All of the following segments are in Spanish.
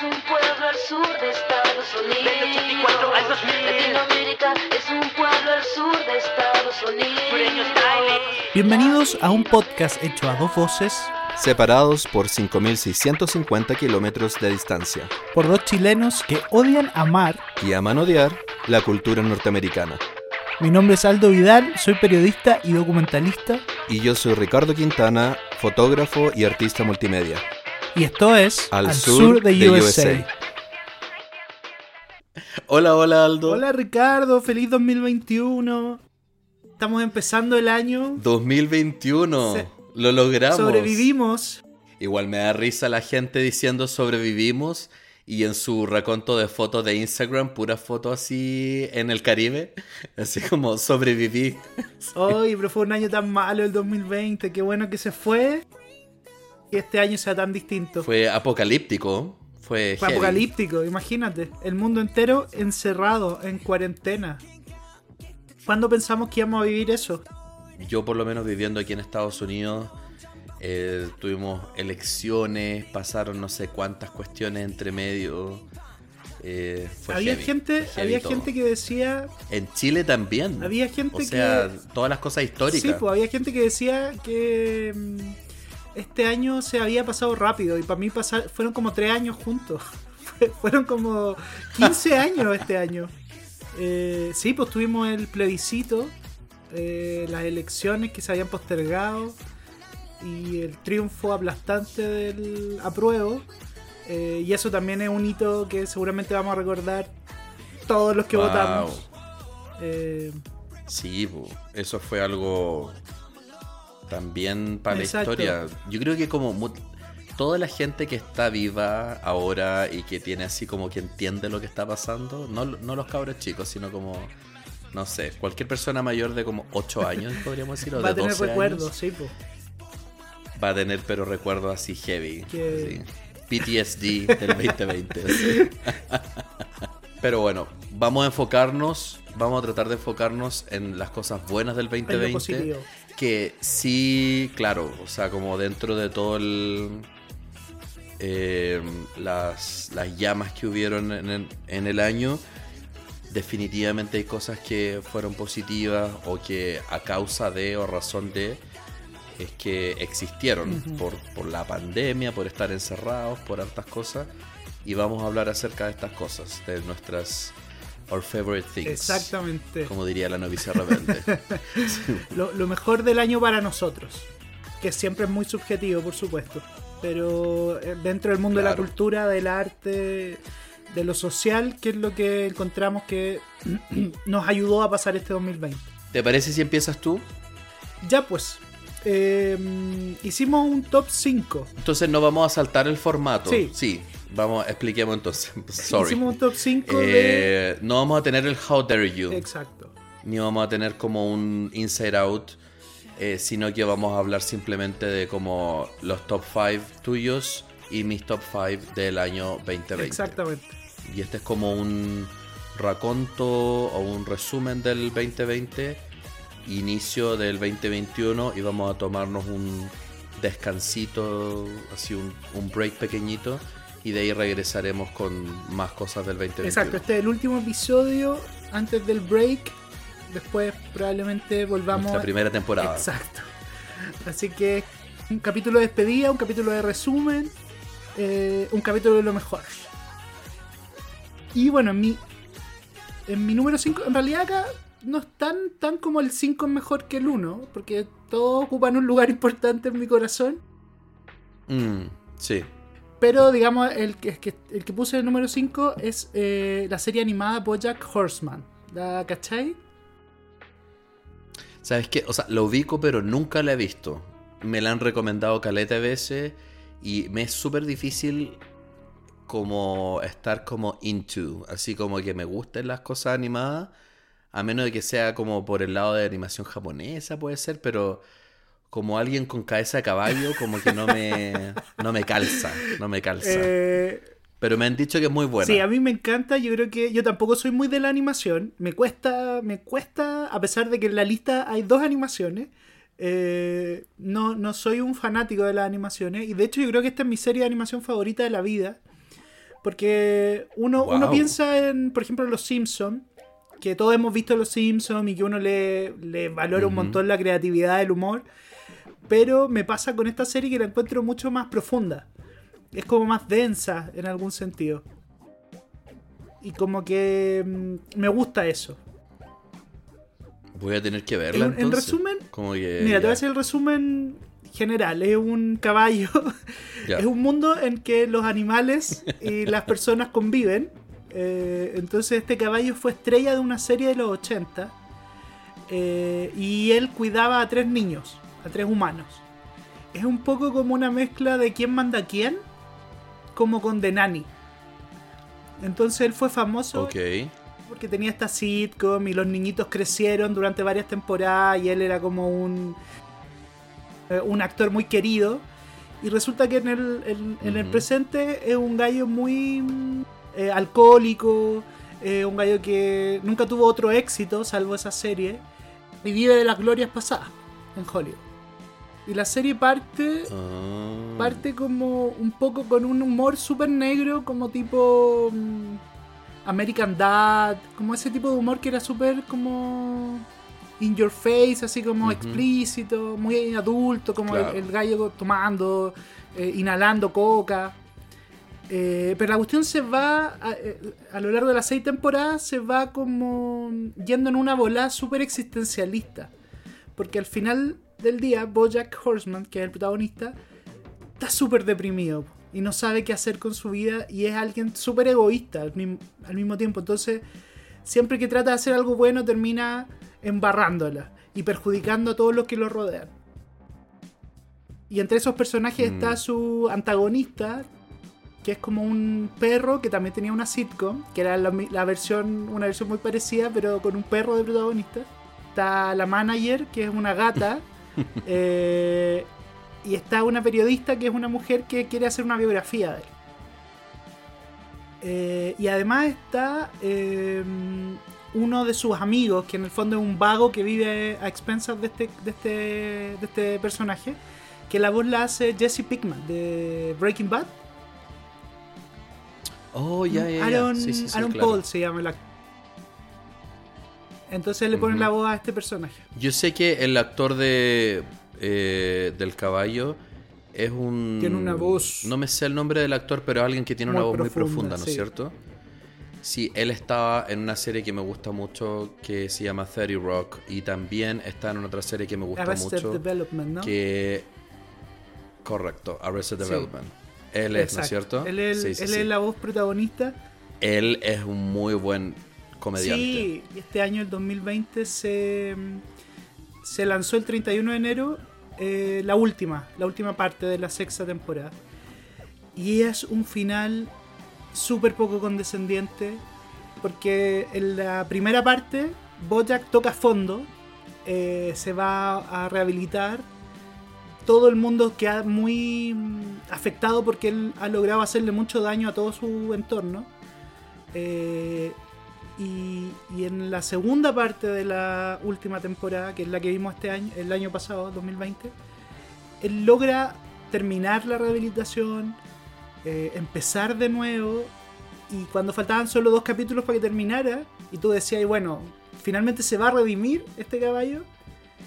es un pueblo al sur de Estados Unidos. 84 al 2000. Latinoamérica es un pueblo al sur de Estados Unidos. Bienvenidos a un podcast hecho a dos voces separados por 5.650 kilómetros de distancia, por dos chilenos que odian amar. y aman odiar la cultura norteamericana. Mi nombre es Aldo Vidal, soy periodista y documentalista Y yo soy Ricardo Quintana, fotógrafo y artista multimedia. Y esto es Al sur de USA. Hola, hola Aldo. Hola Ricardo, feliz 2021. Estamos empezando el año. 2021. Se- Lo logramos. Sobrevivimos. Igual me da risa la gente diciendo sobrevivimos y en su reconto de fotos de Instagram, pura foto así en el Caribe, así como sobreviví. Hoy, pero fue un año tan malo el 2020. Qué bueno que se fue. Y este año sea tan distinto. Fue apocalíptico, fue, apocalíptico, imagínate. El mundo entero encerrado, en cuarentena. ¿Cuándo pensamos que íbamos a vivir eso? Yo por lo menos viviendo aquí en Estados Unidos, eh, tuvimos elecciones, pasaron no sé cuántas cuestiones entre medio. eh, fue había heavy, gente, fue había todo. gente que decía. En Chile también. Había gente o sea, que. todas las cosas históricas. Sí, pues había gente que decía que mm, este año se había pasado rápido y para mí pasar, fueron como tres años juntos. Fue- fueron como 15 años este año. Eh, sí, pues tuvimos el plebiscito, eh, las elecciones que se habían postergado y el triunfo aplastante del apruebo. Eh, y eso también es un hito que seguramente vamos a recordar todos los que Wow. votamos. Eh, Sí, po, eso fue algo también para Exacto. la historia. Yo creo que como toda la gente que está viva ahora y que tiene así como que entiende lo que está pasando, no, no los cabros chicos, sino como, no sé, cualquier persona mayor de como 8 años, podríamos decir, o va a tener 12 recuerdos, años, sí, pues. va a tener pero recuerdos así heavy. Que- así. PTSD del 2020. así. Pero bueno, vamos a enfocarnos, vamos a tratar de enfocarnos en las cosas buenas del En lo 2020. Que sí, claro, o sea, como dentro de todo el. eh, las, las llamas que hubieron en el, en el año, definitivamente hay cosas que fueron positivas o que a causa de o razón de es que existieron por, por la pandemia, por estar encerrados, por hartas cosas. Y vamos a hablar acerca de estas cosas, de nuestras our favorite things. Exactamente. Como diría la novicia rebelde. Lo, lo mejor del año para nosotros. Que siempre es muy subjetivo, por supuesto. Pero eh, dentro del mundo de la cultura, del arte, de lo social, que es lo que encontramos que nos ayudó a pasar este 2020. ¿Te parece si empiezas tú? Ya pues, eh, hicimos un top 5. Entonces no vamos a saltar el formato. Sí. Vamos, expliquemos entonces. Sorry. Hicimos un top 5 de... Eh, no vamos a tener el How Dare You, Exacto. ni vamos a tener como un Inside Out, eh, sino que vamos a hablar simplemente de como los top 5 tuyos y mis top 5 del año 2020. Exactamente. Y este es como un raconto o un resumen del 2020, inicio del 2021 y vamos a tomarnos un descansito, así un, un break pequeñito y de ahí regresaremos con más cosas del 2021. Exacto, este es el último episodio antes del break. Después probablemente volvamos... Nuestra primera temporada. Exacto. Así que un capítulo de despedida, un capítulo de resumen, eh, un capítulo de lo mejor. Y bueno, en mi, en mi número 5, en realidad acá no es tan, tan como el 5 es mejor que el 1, porque todos ocupan un lugar importante en mi corazón. Mm, sí. Pero digamos, el que, el que puse el número 5 es eh, la serie animada Bojack Horseman. ¿La cachai? ¿Sabes qué? O sea, lo ubico, pero nunca la he visto. Me la han recomendado caleta de veces y me es súper difícil como estar como into, así como que me gusten las cosas animadas, a menos de que sea como por el lado de animación japonesa, puede ser, pero como alguien con cabeza de caballo, como que no me, no me calza, no me calza. Eh, Pero me han dicho que es muy buena. Sí, a mí me encanta. Yo creo que yo tampoco soy muy de la animación. Me cuesta, me cuesta, a pesar de que en la lista hay dos animaciones. eh, no, no soy un fanático de las animaciones. Y de hecho, yo creo que esta es mi serie de animación favorita de la vida. Porque uno, uno piensa en, por ejemplo, en Los Simpsons, que todos hemos visto Los Simpsons y que uno le, le valora un montón la creatividad, el humor. Pero me pasa con esta serie que la encuentro mucho más profunda. Es como más densa en algún sentido. Y como que mm, me gusta eso. Voy a tener que verla En- en entonces. resumen, Como que, Mira, te voy a hacer el resumen general. Es un caballo. ya. Es un mundo en que los animales y las personas conviven. Eh, entonces este caballo fue estrella de una serie de los 80. eh, y él cuidaba a tres niños, a tres humanos. Es un poco como una mezcla de quién manda a quién, como con The Nanny. Entonces él fue famoso porque tenía esta sitcom y los niñitos crecieron durante varias temporadas y él era como un eh, un actor muy querido. Y resulta que en el, en- en el presente es un gallo muy eh, alcohólico eh, un gallo que nunca tuvo otro éxito salvo esa serie. Y vive de las glorias pasadas en Hollywood y la serie parte Ah. parte como un poco con un humor súper negro, como tipo mm, American Dad, como ese tipo de humor que era súper como in your face, así como explícito, muy adulto, como Claro. el, el gallo tomando, eh, inhalando coca. Eh, pero la cuestión se va, a, eh, a lo largo de las seis temporadas, se va como yendo en una volada súper existencialista. Porque al final del día, Bojack Horseman, que es el protagonista, está súper deprimido y no sabe qué hacer con su vida y es alguien súper egoísta al, mim- al mismo tiempo. Entonces, siempre que trata de hacer algo bueno, termina embarrándola y perjudicando a todos los que lo rodean. Y entre esos personajes Mm. está su antagonista, que es como un perro que también tenía una sitcom, que era la, la versión, una versión muy parecida, pero con un perro de protagonista. Está la manager, que es una gata. eh, y está una periodista que es una mujer que quiere hacer una biografía de él. Eh, y además está eh, uno de sus amigos, que en el fondo es un vago que vive a expensas de este, de este, de este personaje, que la voz la hace Jesse Pickman de Breaking Bad. Oh, ya, ya, ya. Aaron, Sí, sí, sí, Aaron claro. Paul se llama el actor. Entonces le ponen la voz a este personaje. Yo sé que el actor de eh, del caballo es un. Tiene una voz No me sé el nombre del actor, pero es alguien que tiene una voz muy profunda, ¿no es sí. cierto? Sí, él estaba en una serie que me gusta mucho que se llama 30 Rock y también está en otra serie que me gusta Arrested mucho Development, ¿no? que correcto, Arrested Sí. Development. Él es, ¿no es cierto? Él Sí, él es la voz protagonista. Él es un muy buen comediante. Sí, este año, el 2020, se, se lanzó el 31 de enero eh, la última, la última parte de la sexta temporada. Y es un final súper poco condescendiente, porque en la primera parte, Bojack toca fondo, eh, se va a rehabilitar. Todo el mundo queda muy mm, afectado porque él ha logrado hacerle mucho daño a todo su entorno. Eh, y, y en la segunda parte de la última temporada, que es la que vimos este año, el año pasado, 2020, él logra terminar la rehabilitación, eh, empezar de nuevo, y cuando faltaban solo dos capítulos para que terminara, y tú decías, bueno, finalmente se va a redimir este caballo,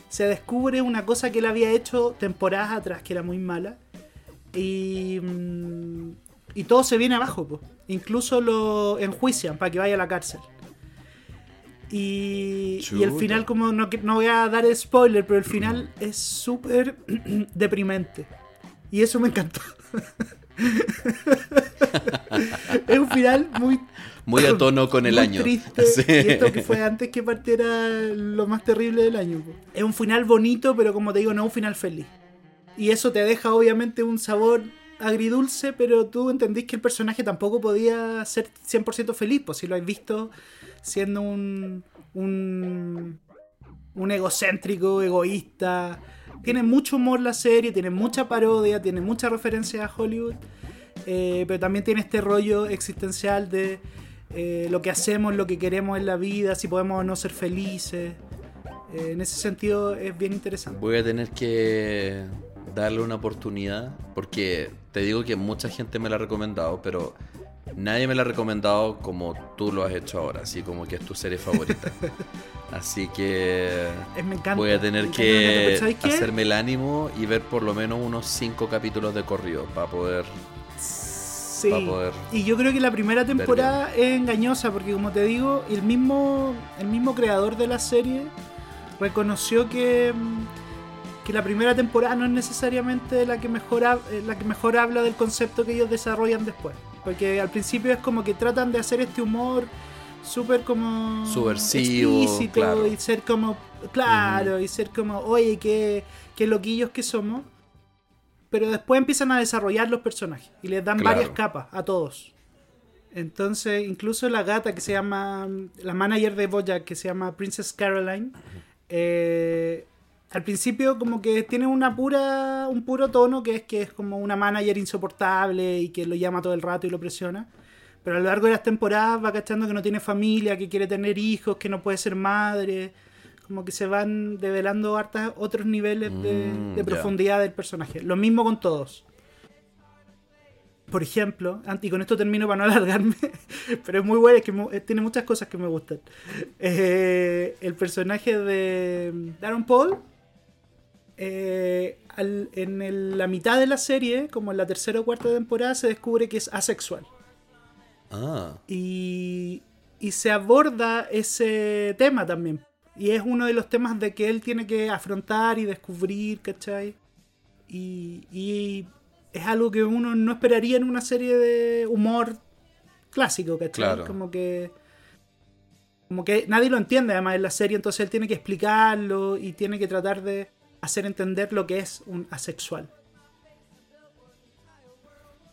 se descubre una cosa que él había hecho temporadas atrás, que era muy mala, y, mm, y todo se viene abajo, po. incluso lo enjuician para que vaya a la cárcel. Y, y el final, como no, no voy a dar spoiler, pero el final es súper deprimente. Y eso me encantó. es un final muy Muy a tono con el año. triste. Sí. Y esto que fue antes que partiera lo más terrible del año. Es un final bonito, pero como te digo, no es un final feliz. Y eso te deja obviamente un sabor agridulce, pero tú entendís que el personaje tampoco podía ser 100% feliz, pues si lo has visto siendo un, un, egocéntrico, egoísta. Tiene mucho humor la serie, tiene mucha parodia, tiene mucha referencia a Hollywood, eh, pero también tiene este rollo existencial de eh, lo que hacemos, lo que queremos en la vida, si podemos o no ser felices. Eh, en ese sentido es bien interesante. Voy a tener que darle una oportunidad porque te digo que mucha gente me la ha recomendado, pero nadie me la ha recomendado como tú lo has hecho ahora, así como que es tu serie favorita. así que me encanta. voy a tener que hacerme el ánimo y ver por lo menos unos cinco capítulos de corrido para poder... Sí. Y yo creo que la primera temporada es engañosa porque como te digo, el mismo, el mismo creador de la serie reconoció que, mm, que la primera temporada no es necesariamente la que mejor eh, la que mejor habla del concepto que ellos desarrollan después. Porque al principio es como que tratan de hacer este humor súper como Subversivo, explícito claro. y ser como claro y ser como oye qué, qué loquillos que somos pero después empiezan a desarrollar los personajes y les dan Claro. varias capas a todos. Entonces, incluso la gata que se llama, la manager de Bojack, que se llama Princess Caroline, eh, al principio como que tiene una pura, un puro tono que es que es como una manager insoportable y que lo llama todo el rato y lo presiona. Pero a lo largo de las temporadas va cachando que no tiene familia, que quiere tener hijos, que no puede ser madre. Como que se van develando hartas otros niveles de, Mm, de profundidad del personaje. Lo mismo con todos. Por ejemplo, y con esto termino para no alargarme, pero es muy bueno, es que tiene muchas cosas que me gustan. Eh, el personaje de Darren Paul, eh, al- en el- la mitad de la serie, como en la tercera o cuarta temporada, se descubre que es asexual. Ah, Y, y se aborda ese tema también. Y es uno de los temas de que él tiene que afrontar y descubrir, ¿cachai? Y, y es algo que uno no esperaría en una serie de humor clásico, ¿cachai? Claro. Como que. Como que nadie lo entiende además en la serie, entonces él tiene que explicarlo y tiene que tratar de hacer entender lo que es un asexual.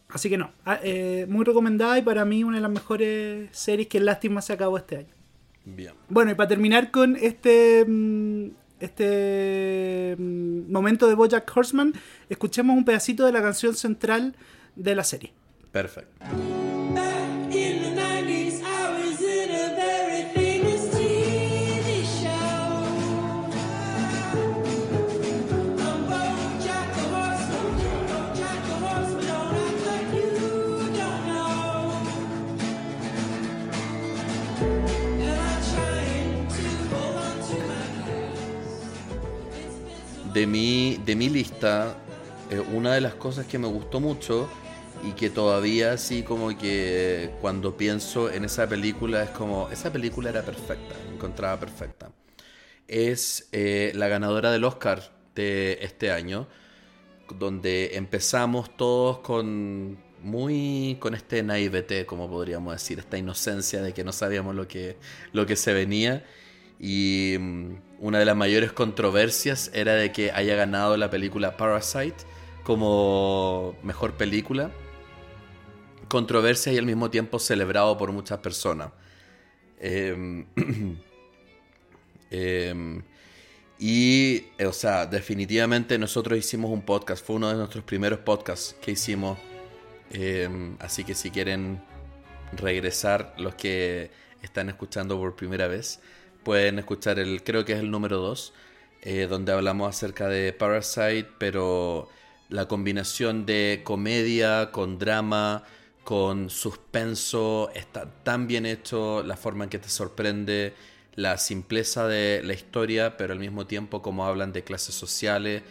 Así que no, ah, eh, muy recomendada y para mí una de las mejores series que lástima se acabó este año. bien. Bueno, y para terminar con este mm, este mm, momento de Bojack Horseman, escuchemos un pedacito de la canción central de la serie. Perfecto. De mi, de mi lista, eh, una de las cosas que me gustó mucho y que todavía así como que cuando pienso en esa película es como, esa película era perfecta, encontraba perfecta. Es eh, la ganadora del Oscar de este año, donde empezamos todos con muy con este naivete, como podríamos decir, esta inocencia de que no sabíamos lo que, lo que se venía. Y mm, una de las mayores controversias era de que haya ganado la película Parasite como mejor película. Controversia y al mismo tiempo celebrado por muchas personas. Em, em, y, eh, o sea, definitivamente nosotros hicimos un podcast, fue uno de nuestros primeros podcasts que hicimos. Em, así que si quieren regresar los que están escuchando por primera vez, pueden escuchar el, creo que es el número 2, donde hablamos acerca de Parasite, pero la combinación de comedia con drama, con suspenso, está tan bien hecho, la forma en que te sorprende, la simpleza de la historia, pero al mismo tiempo como hablan de clases sociales.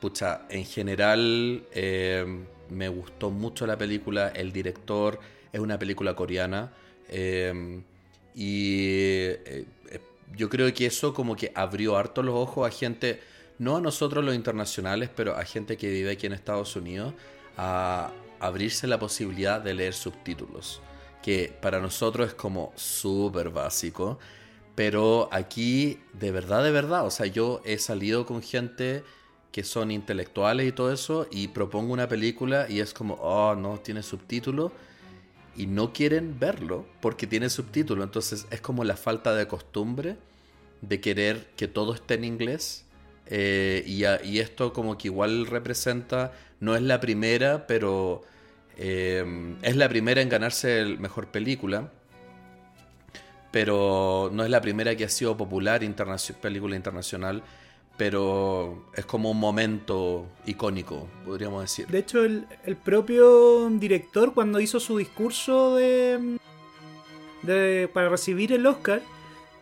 Pucha, en general eh, me gustó mucho la película, el director es una película coreana eh, y eh, eh, yo creo que eso como que abrió harto los ojos a gente, no a nosotros los internacionales, pero a gente que vive aquí en Estados Unidos, a abrirse la posibilidad de leer subtítulos, que para nosotros es como súper básico, pero aquí de verdad, de verdad, o sea, yo he salido con gente que son intelectuales y todo eso y propongo una película y es como, oh, no, tiene subtítulos y no quieren verlo porque tiene subtítulos. Entonces es como la falta de costumbre de querer que todo esté en inglés. Eh, y, esto como que igual representa, no es la primera, pero eh, es la primera en ganarse el mejor película. Pero no es la primera que ha sido popular, película internacional. Pero es como un momento icónico, podríamos decir. De hecho, el, el propio director, cuando hizo su discurso de, de- para recibir el Oscar,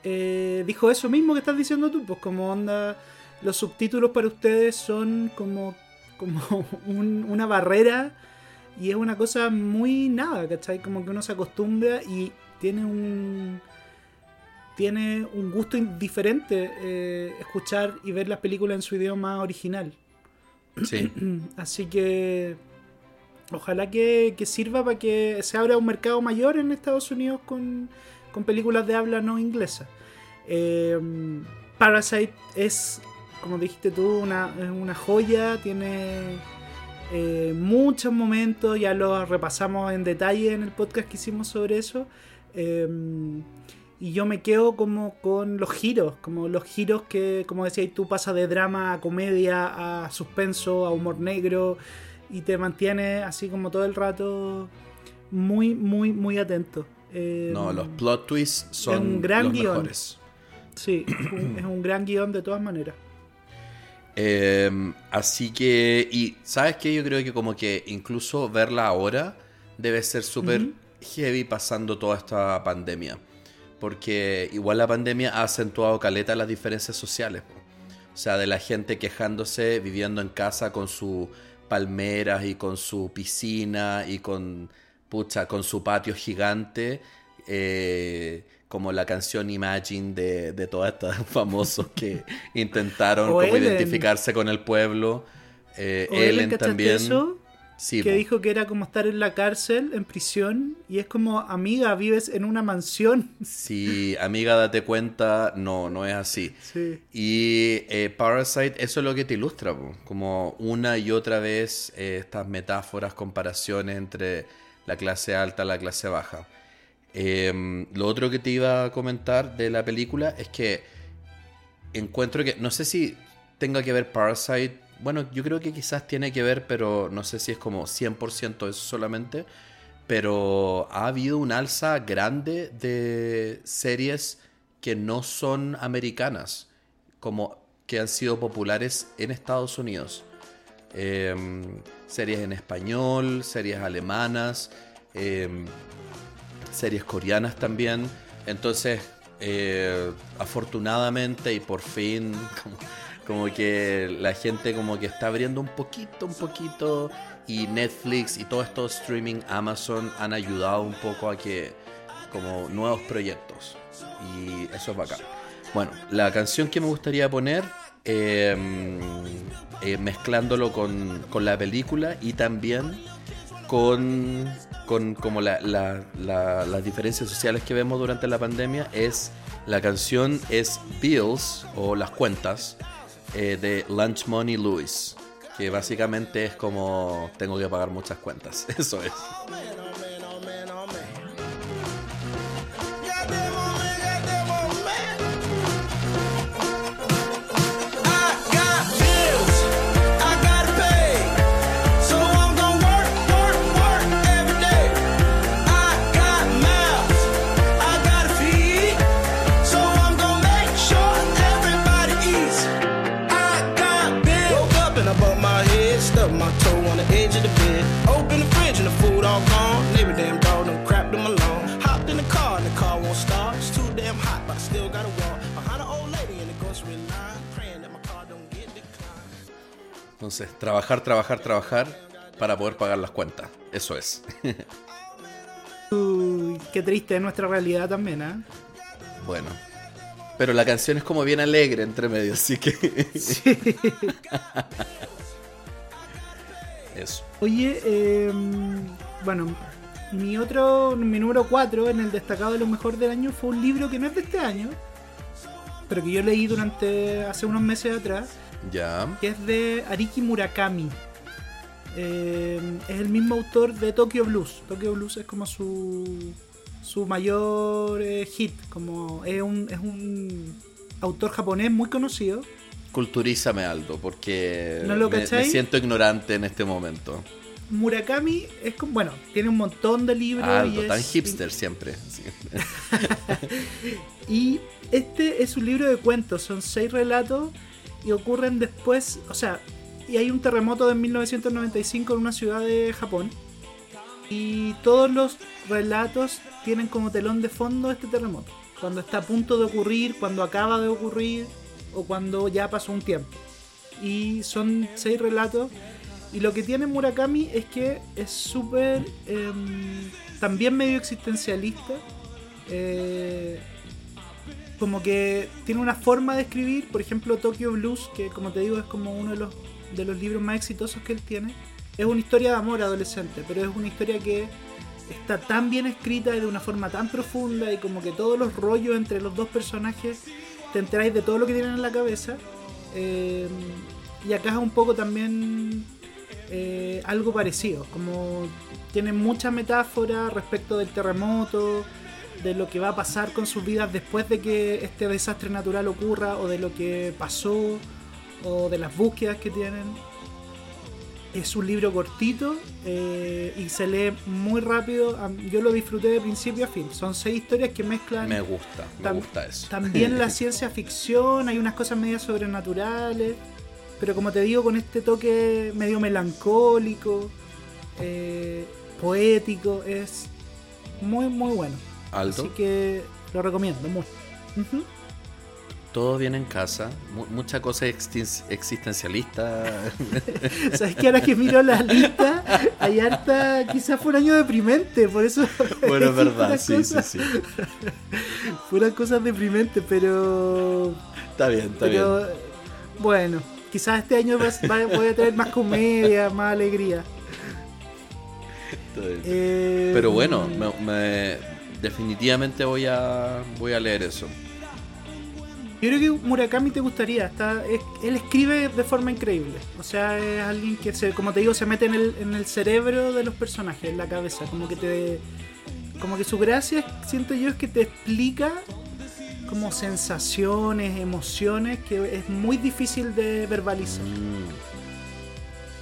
eh, dijo eso mismo que estás diciendo tú, pues como onda, los subtítulos para ustedes son como, como un- una barrera y es una cosa muy nada, ¿cachai? Como que uno se acostumbra y tiene un tiene un gusto diferente eh, escuchar y ver las películas en su idioma original. Sí, Así que ojalá que, que sirva para que se abra un mercado mayor en Estados Unidos con, con películas de habla no inglesa. Eh, Parasite es, como dijiste tú, una, una joya, tiene eh, muchos momentos, ya lo repasamos en detalle en el podcast que hicimos sobre eso. Eh, y yo me quedo como con los giros, como los giros que, como decías tú, pasa de drama a comedia, a suspenso, a humor negro, y te mantiene así como todo el rato muy, muy, muy atento. Eh, no, los plot twists son un gran los guion. mejores. Sí, es un, es un gran guion de todas maneras. Eh, así que, y sabes que yo creo que como que incluso verla ahora debe ser súper heavy pasando toda esta pandemia. Porque igual la pandemia ha acentuado caleta las diferencias sociales. O sea, de la gente quejándose, viviendo en casa con sus palmeras y con su piscina y con, pucha, con su patio gigante. eh, como la canción Imagine de, de todos estos famosos que intentaron como identificarse con el pueblo. Eh, O Ellen, Ellen, ¿cachaste también. eso? Sí, que po. dijo que era como estar en la cárcel, en prisión, y es como, amiga, vives en una mansión. Sí, amiga, date cuenta, no, no es así. Sí. Y eh, Parasite, eso es lo que te ilustra, po. como una y otra vez eh, estas metáforas, comparaciones entre la clase alta y la clase baja. Em, lo otro que te iba a comentar de la película es que encuentro que, no sé si tenga que ver Parasite, bueno, yo creo que quizás tiene que ver, pero no sé si es como 100% eso solamente, pero ha habido un alza grande de series que no son americanas, como que han sido populares en Estados Unidos. Em, series en español, series alemanas, em, series coreanas también. Entonces, eh, afortunadamente y por fin, como, como que la gente como que está abriendo un poquito, un poquito, y Netflix y todo esto streaming, Amazon han ayudado un poco a que como nuevos proyectos. Y eso es bacán. Bueno, la canción que me gustaría poner, eh, eh, mezclándolo con, con la película y también con, con como la- la- la- las diferencias sociales que vemos durante la pandemia, es la canción es Bills o Las Cuentas eh, de Lunch Money Lewis. Que básicamente es como tengo que pagar muchas cuentas. Eso es. Entonces, trabajar, trabajar, trabajar para poder pagar las cuentas. Eso es. Uy, qué triste es nuestra realidad también, ¿ah? bueno. Pero la canción es como bien alegre entre medio, así que... Eso. Oye, eh, bueno, mi otro, mi número 4 en el destacado de lo mejor del año fue un libro que no es de este año, pero que yo leí durante hace unos meses atrás, Ya. que es de Ariki Murakami. Eh, es el mismo autor de Tokyo Blues. Tokyo Blues es como su, su mayor eh, hit, como es un, es un autor japonés muy conocido. Culturízame, Aldo, porque ¿No lo me, siento ignorante en este momento. Murakami es como, bueno, tiene un montón de libros. Aldo, y tan es- hipster siempre. Sí. Y este es un libro de cuentos, son seis relatos y ocurren después, o sea, y hay un terremoto de 1995 en una ciudad de Japón y todos los relatos tienen como telón de fondo este terremoto, cuando está a punto de ocurrir, cuando acaba de ocurrir o cuando ya pasó un tiempo. Y son seis relatos y lo que tiene Murakami es que es súper em, también medio existencialista. eh, como que tiene una forma de escribir, por ejemplo Tokyo Blues, que como te digo es como uno de los, de los libros más exitosos que él tiene. Es una historia de amor adolescente, pero es una historia que está tan bien escrita y de una forma tan profunda y como que todos los rollos entre los dos personajes te enteráis de todo lo que tienen en la cabeza. Eh, y acá es un poco también eh, algo parecido, como tiene mucha metáfora respecto del terremoto, de lo que va a pasar con sus vidas después de que este desastre natural ocurra, o de lo que pasó, o de las búsquedas que tienen. Es un libro cortito eh, y se lee muy rápido. Yo lo disfruté de principio a fin. Son seis historias que mezclan Me gusta, me gusta eso. también la ciencia ficción, hay unas cosas medias sobrenaturales, pero como te digo, con este toque medio melancólico, eh, poético, es muy, muy bueno. Así que lo recomiendo mucho. Todo bien en casa, mu- mucha cosa existencialista. Sabes que ahora que miro la lista, hay harta, quizás fue un año deprimente, por eso. bueno, es verdad, sí, sí, cosas- sí. Puras cosas deprimentes, pero Está bien, está Pero bien. bueno, quizás este año voy a traer más comedia, más alegría. Eh, Pero bueno, me- me- definitivamente voy a, voy a leer eso. Yo creo que Murakami te gustaría. Está, es- él escribe de forma increíble. O sea, es alguien que, se, como te digo, se mete en el, en el cerebro de los personajes, en la cabeza. Como que te. Como que su gracia, siento yo, es que te explica como sensaciones, emociones que es muy difícil de verbalizar. Mm.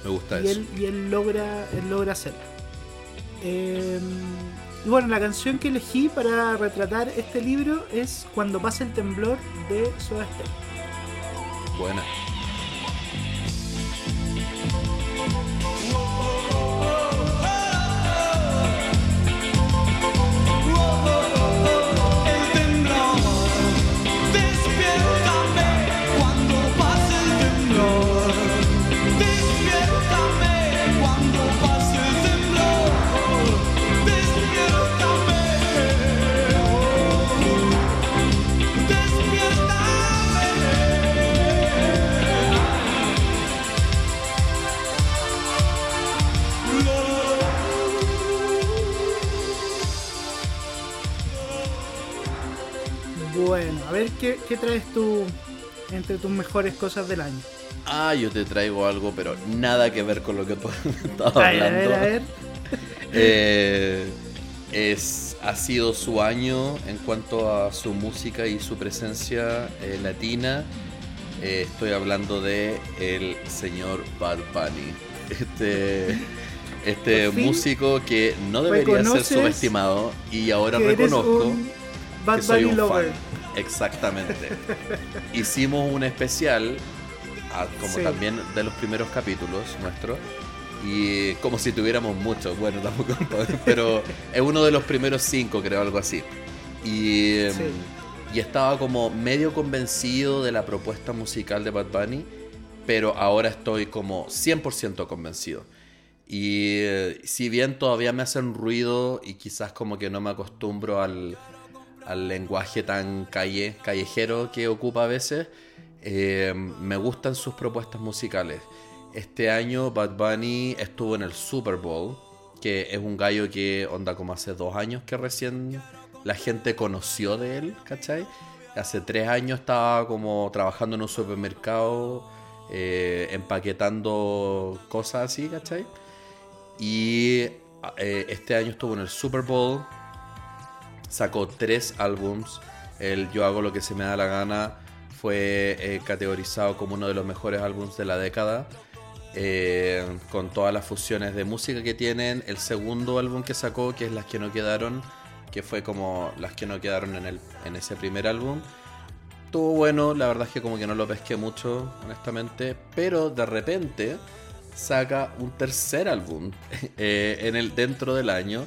Me gusta y eso. él, y él logra él logra hacerlo. Eh, y bueno, la canción que elegí para retratar este libro es Cuando pasa el temblor de Soda Stereo. Buena. Ver qué, qué traes tú entre tus mejores cosas del año. Ah, yo te traigo algo, pero nada que ver con lo que tú estabas ver, a hablando. ver, a ver. Eh, es, ha sido su año en cuanto a su música y su presencia eh, latina. Eh, estoy hablando de el señor Bad Bunny. Este, este músico que no debería ser subestimado y ahora reconozco un Bad que soy Bunny un lover. fan. Exactamente. Hicimos un especial, ah, como Sí. también de los primeros capítulos nuestros, y como si tuviéramos muchos, bueno, tampoco, pero es uno de los primeros cinco, creo, algo así. Y, Sí. y estaba como medio convencido de la propuesta musical de Bad Bunny, pero ahora estoy como 100% convencido. Y eh, si bien todavía me hacen ruido y quizás como que no me acostumbro al, al lenguaje tan calle, callejero que ocupa a veces, eh, me gustan sus propuestas musicales. Este año Bad Bunny estuvo en el Super Bowl, que es un gallo que onda como hace dos años que recién la gente conoció de él, ¿cachai? Hace tres años estaba como trabajando en un supermercado, eh, empaquetando cosas así, ¿cachai? Y eh, este año estuvo en el Super Bowl, sacó tres álbums. El Yo hago lo que se me da la gana fue eh, categorizado como uno de los mejores álbums de la década. eh, con todas las fusiones de música que tienen. El segundo álbum que sacó, que es Las que no quedaron, que fue como las que no quedaron en, el, en ese primer álbum. estuvo bueno, la verdad es que como que no lo pesqué mucho, honestamente, pero de repente saca un tercer álbum eh, en el dentro del año,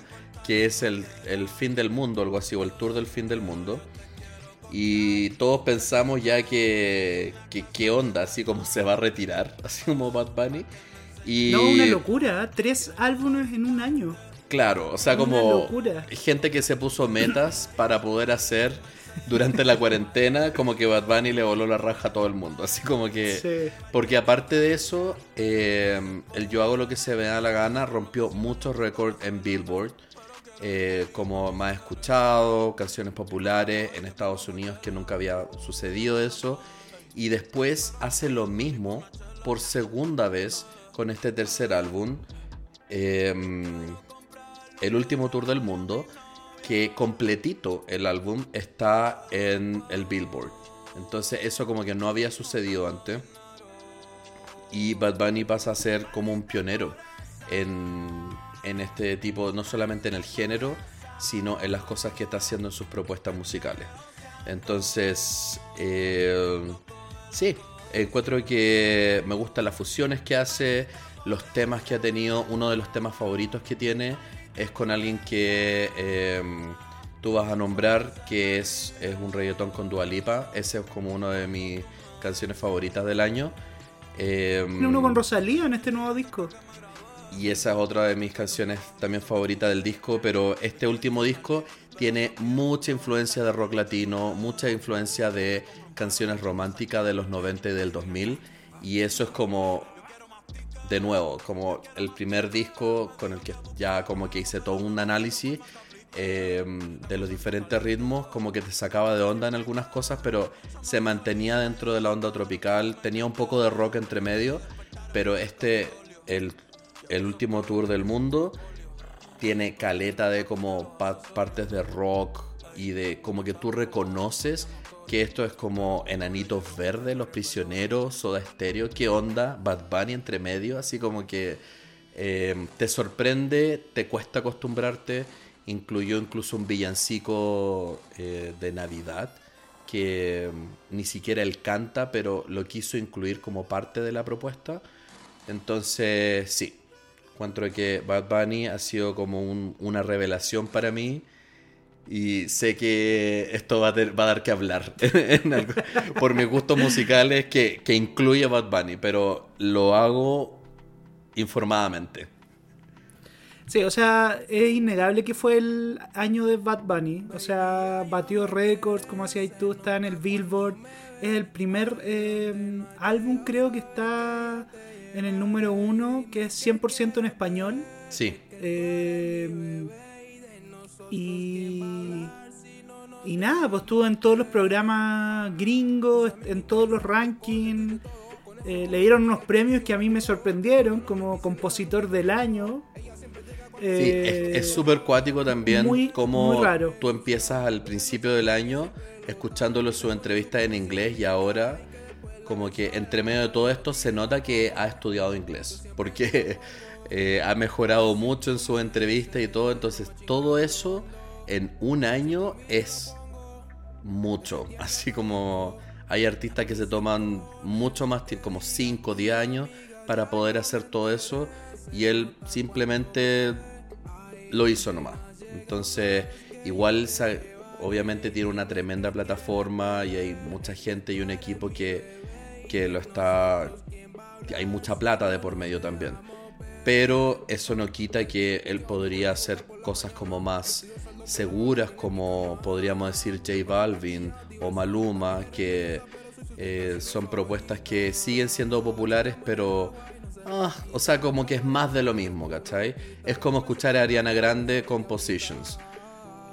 que es el, el fin del mundo, algo así, o el tour del fin del mundo. Y todos pensamos ya que, que qué onda, así como se va a retirar, así como Bad Bunny. Y No, una locura. Tres álbumes en un año. Claro, o sea, como gente que se puso metas para poder hacer durante la cuarentena, como que Bad Bunny le voló la raja a todo el mundo. Así como que. Sí. Porque aparte de eso, eh, el Yo Hago Lo Que Se Me Da la Gana rompió muchos récords en Billboard. Eh, como más escuchado, canciones populares en Estados Unidos, que nunca había sucedido eso. Y después hace lo mismo por segunda vez con este tercer álbum. eh, el último tour del mundo, que completito el álbum está en el Billboard. Entonces eso como que no había sucedido antes. Y Bad Bunny pasa a ser como un pionero en, en este tipo, no solamente en el género, sino en las cosas que está haciendo en sus propuestas musicales. Entonces, eh, sí, encuentro que me gustan las fusiones que hace, los temas que ha tenido. Uno de los temas favoritos que tiene es con alguien que eh, tú vas a nombrar, que es, es un reggaetón con Dualipa. Ese es como una de mis canciones favoritas del año. Tiene uno con Rosalía en este nuevo disco. Y esa es otra de mis canciones también favoritas del disco, pero este último disco tiene mucha influencia de rock latino, mucha influencia de canciones románticas de los 90 y del 2000, y eso es como, de nuevo, como el primer disco con el que ya como que hice todo un análisis eh, de los diferentes ritmos, como que te sacaba de onda en algunas cosas, pero se mantenía dentro de la onda tropical, tenía un poco de rock entre medio, pero este, el, el último tour del mundo, tiene caleta de como pa- partes de rock y de como que tú reconoces que esto es como Enanitos Verdes, Los Prisioneros, Soda Stereo, qué onda, Bad Bunny entre medio, así como que eh, te sorprende, te cuesta acostumbrarte, incluyó incluso un villancico eh, de Navidad que mm, ni siquiera él canta, pero lo quiso incluir como parte de la propuesta. Entonces, sí, encuentro que Bad Bunny ha sido como un- una revelación para mí. Y sé que esto va a, dar que hablar por mis gustos musicales que, que incluye Bad Bunny, pero lo hago informadamente. Sí, o sea, es innegable que fue el año de Bad Bunny. O sea, batió récords, como decías tú, está en el Billboard. Es el primer eh, álbum, creo que está en el número uno, que es 100% en español. Sí, Eh, y, y nada, pues estuvo en todos los programas gringos, en todos los rankings. Eh, le dieron unos premios que a mí me sorprendieron, como compositor del año. Sí, Eh, es- es súper cuático también muy- como muy raro. tú empiezas al principio del año escuchándolo su entrevista en inglés y ahora como que entre medio de todo esto se nota que ha estudiado inglés porque eh, ha mejorado mucho en su entrevista y todo, entonces todo eso en un año es mucho, así como hay artistas que se toman mucho más tiempo, como 5 o 10 años para poder hacer todo eso y él simplemente lo hizo nomás. Entonces, igual obviamente tiene una tremenda plataforma y hay mucha gente y un equipo que, que lo está... hay mucha plata de por medio también. Pero eso no quita que él podría hacer cosas como más seguras, como podríamos decir J Balvin o Maluma, que eh, son propuestas que siguen siendo populares, pero ah, o sea, como que es más de lo mismo, ¿cachai? Es como escuchar a Ariana Grande con Positions.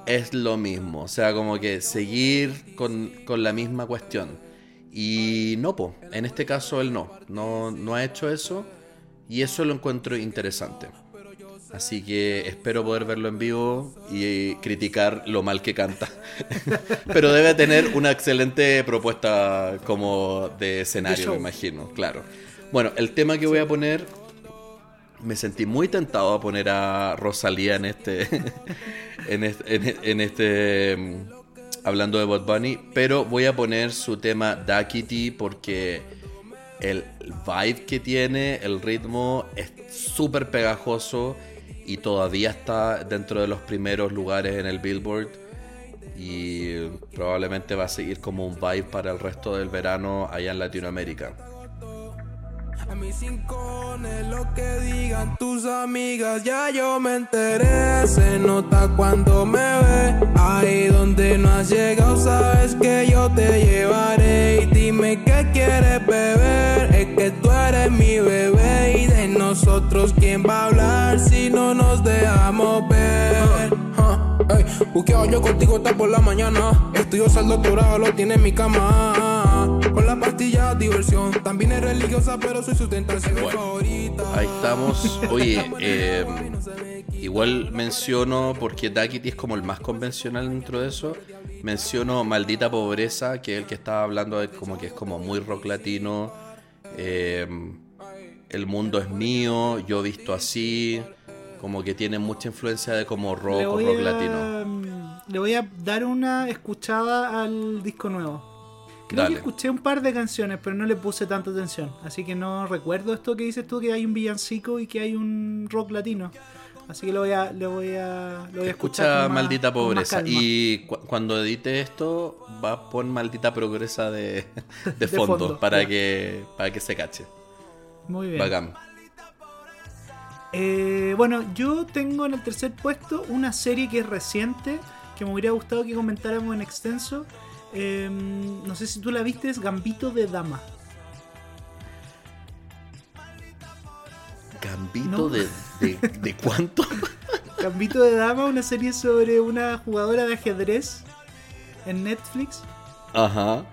Es lo mismo, o sea, como que seguir con, con la misma cuestión. Y no, po, en este caso él no, no, no ha hecho eso y eso lo encuentro interesante. Así que espero poder verlo en vivo y criticar lo mal que canta. Pero debe tener una excelente propuesta como de escenario, me imagino, claro. Bueno, el tema que voy a poner, me sentí muy tentado a poner a Rosalía en este, en este, en, en este mm, hablando de Bot Bunny, pero voy a poner su tema Duckity porque el vibe que tiene, el ritmo es súper pegajoso y todavía está dentro de los primeros lugares en el Billboard y probablemente va a seguir como un vibe para el resto del verano allá en Latinoamérica. A mis cincones, lo que digan tus amigas, ya yo me enteré. Se nota cuando me ve. Ahí donde no has llegado, sabes que yo te llevaré. Y dime qué quieres beber. Es que tú eres mi bebé. Y de nosotros, ¿quién va a hablar si no nos dejamos ver? Buqueo yo contigo está por la mañana. Estudio el doctorado, lo tiene en mi cama. Con la pastilla diversión. También es religiosa, pero soy su tentación favorita. Ahí estamos. Oye, eh, igual menciono, porque Duckity es como el más convencional dentro de eso, menciono Maldita Pobreza, que es el que estaba hablando de como que es como muy rock latino. eh, el mundo es mío, yo visto así, como que tiene mucha influencia de como rock o rock a, latino. mm, le voy a dar una escuchada al disco nuevo. Creo Dale. que escuché un par de canciones, pero no le puse tanta atención. Así que no recuerdo esto que dices tú, que hay un villancico y que hay un rock latino. Así que lo voy a, lo voy a, lo voy a escuchar. Escucha con más- Maldita con más Pobreza. calma. Y cu- cuando edite esto, va a poner Maldita Progresa de, de, fondo, fondo, para, ya. que, para que se cache. Muy bien. Bacán. Eh, bueno, yo tengo en el tercer puesto una serie que es reciente, que me hubiera gustado que comentáramos en extenso. Eh, no sé si tú la viste, es Gambito de Dama. Gambito No. de, de, de cuánto? Gambito de Dama, una serie sobre una jugadora de ajedrez en Netflix. Ajá.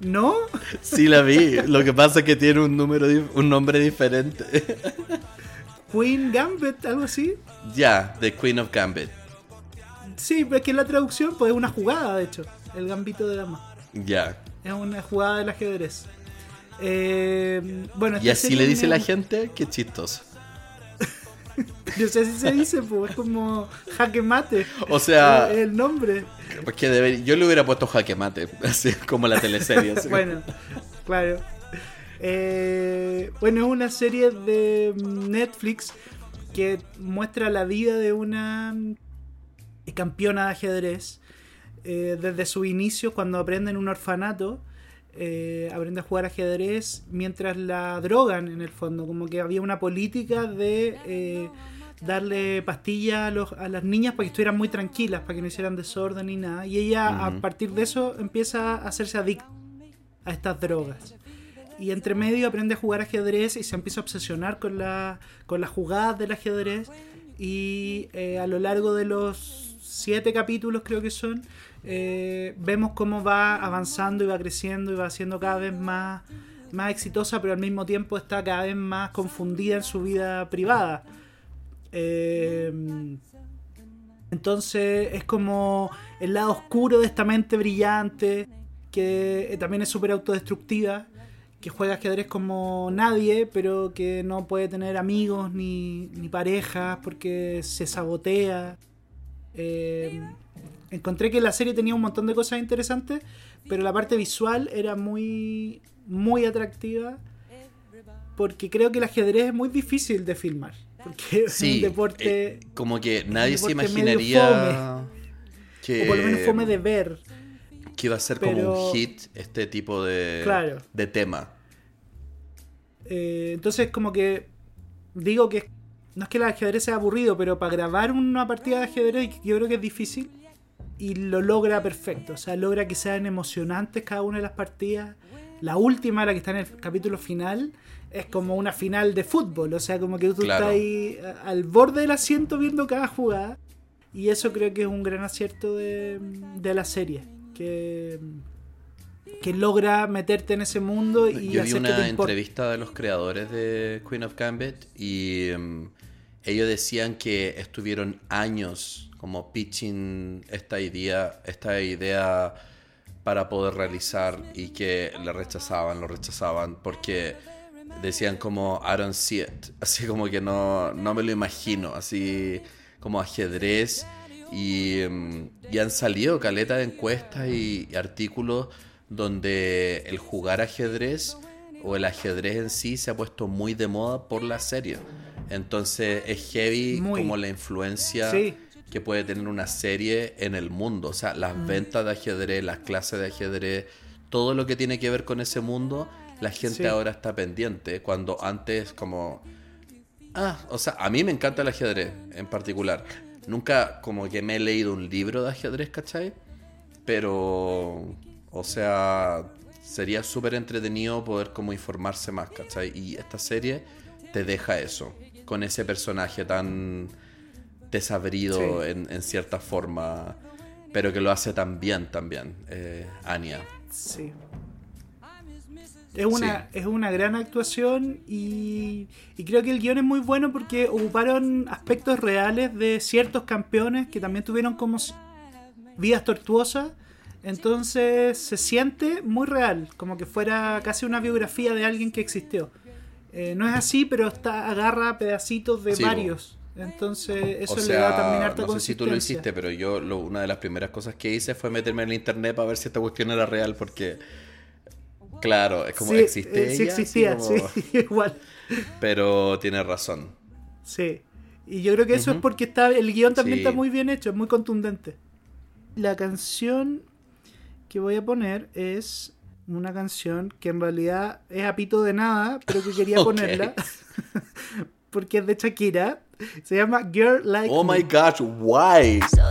¿No? Sí la vi. Lo que pasa es que tiene un número un nombre diferente. Queen Gambit, algo así. ya, The Queen of Gambit. Sí, pero es que en la traducción pues es una jugada, de hecho. El Gambito de Dama. Ya. Es una jugada del ajedrez. Eh, bueno, Y así le dice la gente, qué chistoso. Yo sé si se dice, pues es como jaque mate. O sea, Es el nombre. porque deber- yo le hubiera puesto jaque mate, así como la teleserie. así. Bueno, claro. Eh, bueno, es una serie de Netflix que muestra la vida de una campeona de ajedrez eh, desde su inicio, cuando aprende en un orfanato. eh, aprende a jugar ajedrez mientras la drogan en el fondo, como que había una política de eh, darle pastillas a, los- a las niñas para que estuvieran muy tranquilas, para que no hicieran desorden ni nada, y ella a partir de eso empieza a hacerse adicta a estas drogas. Y entre medio aprende a jugar ajedrez y se empieza a obsesionar con, la, con las jugadas del ajedrez. Y eh, a lo largo de los siete capítulos, creo que son, eh, vemos cómo va avanzando y va creciendo y va siendo cada vez más, más exitosa, pero al mismo tiempo está cada vez más confundida en su vida privada. Eh, entonces es como el lado oscuro de esta mente brillante, que eh, también es súper autodestructiva, que juega ajedrez como nadie, pero que no puede tener amigos ni, ni parejas porque se sabotea. Encontré que la serie tenía un montón de cosas interesantes, pero la parte visual era muy, muy atractiva porque creo que el ajedrez es muy difícil de filmar. Porque es Sí, un deporte... eh, como que nadie se deporte imaginaría que, o por lo menos fome de ver. que iba a ser como un hit este tipo de, Claro. de tema. Eh, entonces, como que digo que no es que el ajedrez sea aburrido, pero para grabar una partida de ajedrez yo creo que es difícil y lo logra perfecto. O sea, logra que sean emocionantes cada una de las partidas. La última, la que está en el capítulo final, es como una final de fútbol. O sea, como que tú Claro. estás ahí eh, al borde del asiento viendo cada jugada. Y eso creo que es un gran acierto de, de la serie. Que, que logra meterte en ese mundo y Yo vi hacer que te una importe. entrevista de los creadores de Queen of Gambit y mm, ellos decían que estuvieron años como pitching esta idea, esta idea para poder realizar y que le rechazaban, lo rechazaban porque decían como I don't see it, así como que no, no me lo imagino, así como ajedrez Y, mm, y han salido caleta de encuestas y, y artículos donde el jugar ajedrez o el ajedrez en sí se ha puesto muy de moda por la serie. Entonces es heavy Muy. como la influencia Sí. Que puede tener una serie en el mundo. O sea, las Mm. ventas de ajedrez, las clases de ajedrez, todo lo que tiene que ver con ese mundo, la gente Sí. ahora está pendiente. Cuando antes como... Ah, o sea, a mí me encanta el ajedrez en particular. Nunca como que me he leído un libro de ajedrez, ¿cachai? Pero, o sea, sería súper entretenido poder como informarse más, ¿cachai? Y esta serie te deja eso, con ese personaje tan desabrido Sí. en, en cierta forma, pero que lo hace tan bien también, eh, Anya. Sí. Es una, es una gran actuación y, y creo que el guion es muy bueno porque ocuparon aspectos reales de ciertos campeones que también tuvieron como vidas tortuosas. Entonces se siente muy real, como que fuera casi una biografía de alguien que existió. Eh, no es así, pero está agarra pedacitos de Sí, varios. Entonces eso o le da también sea, harta no sé si tú lo hiciste, pero yo lo- una de las primeras cosas que hice fue meterme en el internet para ver si esta cuestión era real, porque, claro, es como Sí, existe eh, sí existía, como- sí, igual. pero tiene razón. Sí. Y yo creo que eso es porque está el guion también Sí. está muy bien hecho, es muy contundente. La canción que voy a poner es una canción que en realidad es a pito de nada, pero que quería ponerla porque es de Shakira. Se llama Girl Like Oh Me. my gosh, why? So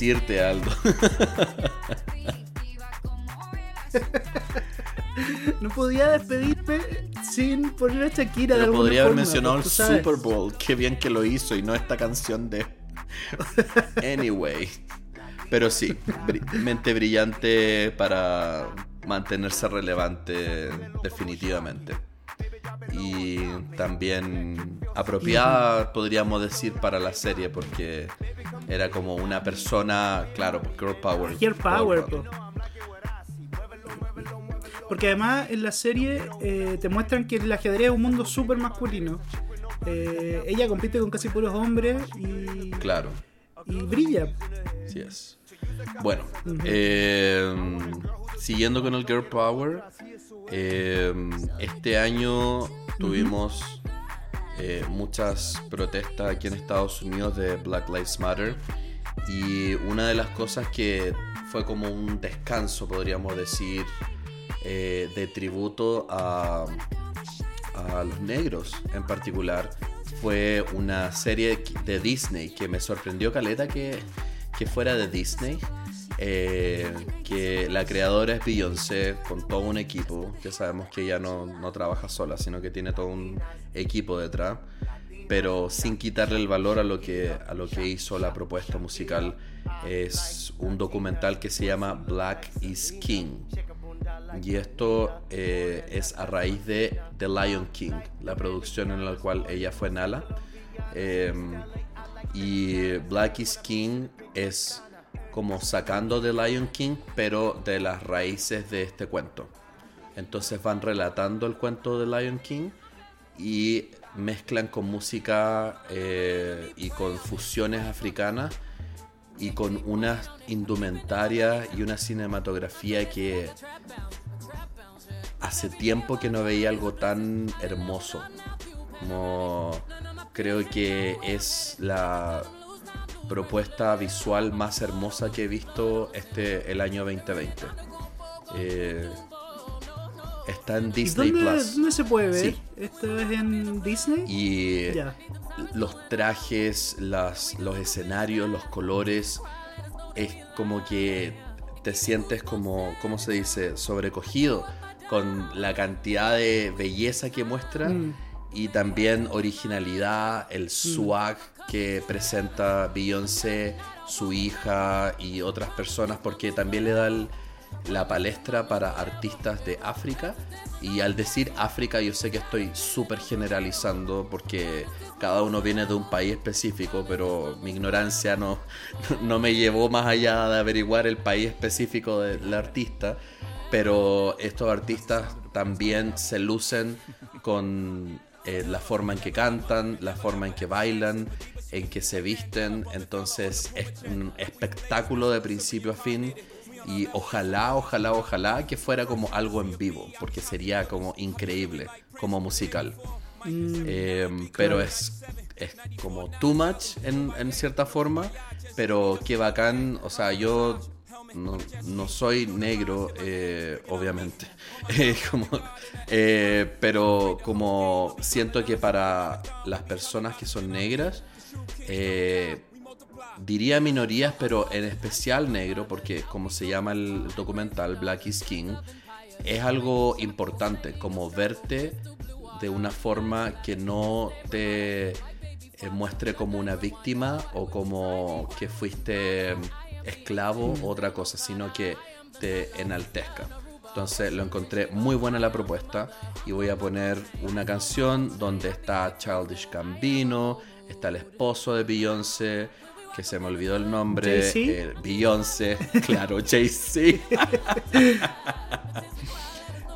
decirte, Aldo. No podía despedirme sin poner a Shakira de Pero alguna podría haber forma, mencionado el. Super Bowl. Qué bien que lo hizo y no esta canción de. Anyway. Pero sí, bri- mente brillante para mantenerse relevante, definitivamente. Y también apropiada, podríamos decir, para la serie, porque era como una persona, claro, Girl Power. Girl Power, po. Porque además en la serie eh, te muestran que el ajedrez es un mundo súper masculino. Eh, ella compite con casi puros hombres y, Claro. y brilla. Así es. Bueno, eh, siguiendo con el Girl Power, eh, este año tuvimos eh, muchas protestas aquí en Estados Unidos de Black Lives Matter y una de las cosas que fue como un descanso, podríamos decir, eh, de tributo a, a los negros en particular fue una serie de Disney que me sorprendió caleta que, que fuera de Disney eh, que la creadora es Beyoncé con todo un equipo que sabemos que ella no, no trabaja sola sino que tiene todo un equipo detrás pero sin quitarle el valor a lo que a lo que hizo la propuesta musical es un documental que se llama Black is King y esto eh, es a raíz de The Lion King, la producción en la cual ella fue Nala. Eh, y Black is King es como sacando The Lion King, pero de las raíces de este cuento. Entonces van relatando el cuento de Lion King y mezclan con música eh, y con fusiones africanas y con unas indumentarias y una cinematografía que hace tiempo que no veía algo tan hermoso. Como creo que es la propuesta visual más hermosa que he visto este el año 2020. Eh, está en ¿Y Disney dónde, Plus. dónde se puede ver? Sí. ¿Esto es en Disney? Y los trajes, las, los escenarios, los colores, es como que te sientes como, ¿cómo se dice?, sobrecogido con la cantidad de belleza que muestra Mm. Y también originalidad, el swag que presenta Beyoncé, su hija y otras personas, porque también le da el- la palestra para artistas de África. Y al decir África, yo sé que estoy súper generalizando, porque cada uno viene de un país específico, pero mi ignorancia no, no me llevó más allá de averiguar el país específico del artista. Pero estos artistas también se lucen con eh, la forma en que cantan, la forma en que bailan, en que se visten. Entonces es un espectáculo de principio a fin. Y ojalá, ojalá, ojalá que fuera como algo en vivo, porque sería como increíble, como musical. Eh, pero es, es como too much en, en cierta forma, pero qué bacán, o sea, yo no, no soy negro, eh, obviamente, Eh, eh, pero como siento que para las personas que son negras, eh, diría minorías, pero en especial negro, porque como se llama el documental Black is King, es algo importante, como verte de una forma que no te muestre como una víctima o como que fuiste esclavo o otra cosa, sino que te enaltezca. Entonces lo encontré muy buena la propuesta y voy a poner una canción donde está Childish Gambino, está el esposo de Beyoncé, que se me olvidó el nombre, eh, Beyoncé, claro, Jay-Z.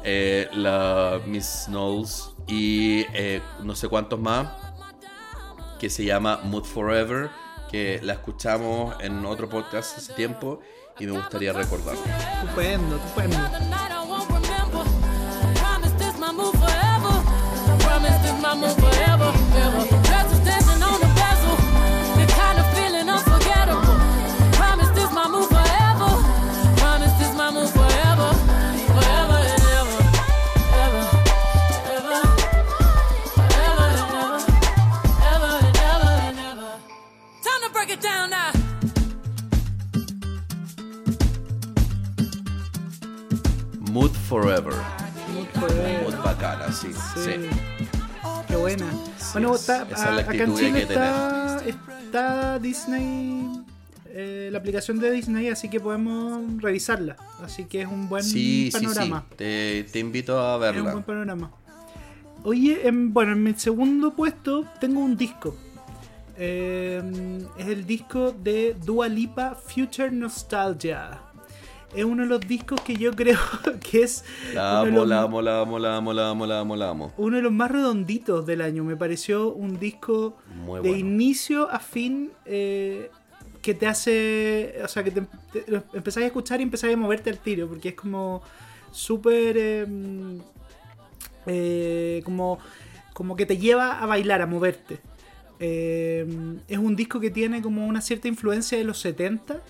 Eh, la Miss Knowles y eh, no sé cuántos más que se llama Mood Forever que la escuchamos en otro podcast hace tiempo y me gustaría recordarlo Estupendo, estupendo. Sí, Sí. sí. Qué buena. bueno, es. está, es la a- acá en actitud que hay Chile que está, está Disney, eh, la aplicación de Disney, así que podemos revisarla. Así que es un buen Sí, sí, sí. panorama. Te, te invito a Es un verla. buen panorama. Oye, en- bueno, en mi segundo puesto tengo un disco. Eh, es el disco de Dua Lipa Future Nostalgia. Es uno de los discos que yo creo que es La amo, los- la amo, la amo, la amo, la amo, la amo, la amo. uno de los más redonditos del año. Me pareció un disco Muy de bueno. inicio a fin eh, que te hace. O sea, que te, te- lo empezás a escuchar y empezás a moverte al tiro. Porque es como súper. eh, eh, como, como que te lleva a bailar, a moverte. Eh, es un disco que tiene como una cierta influencia de los 70,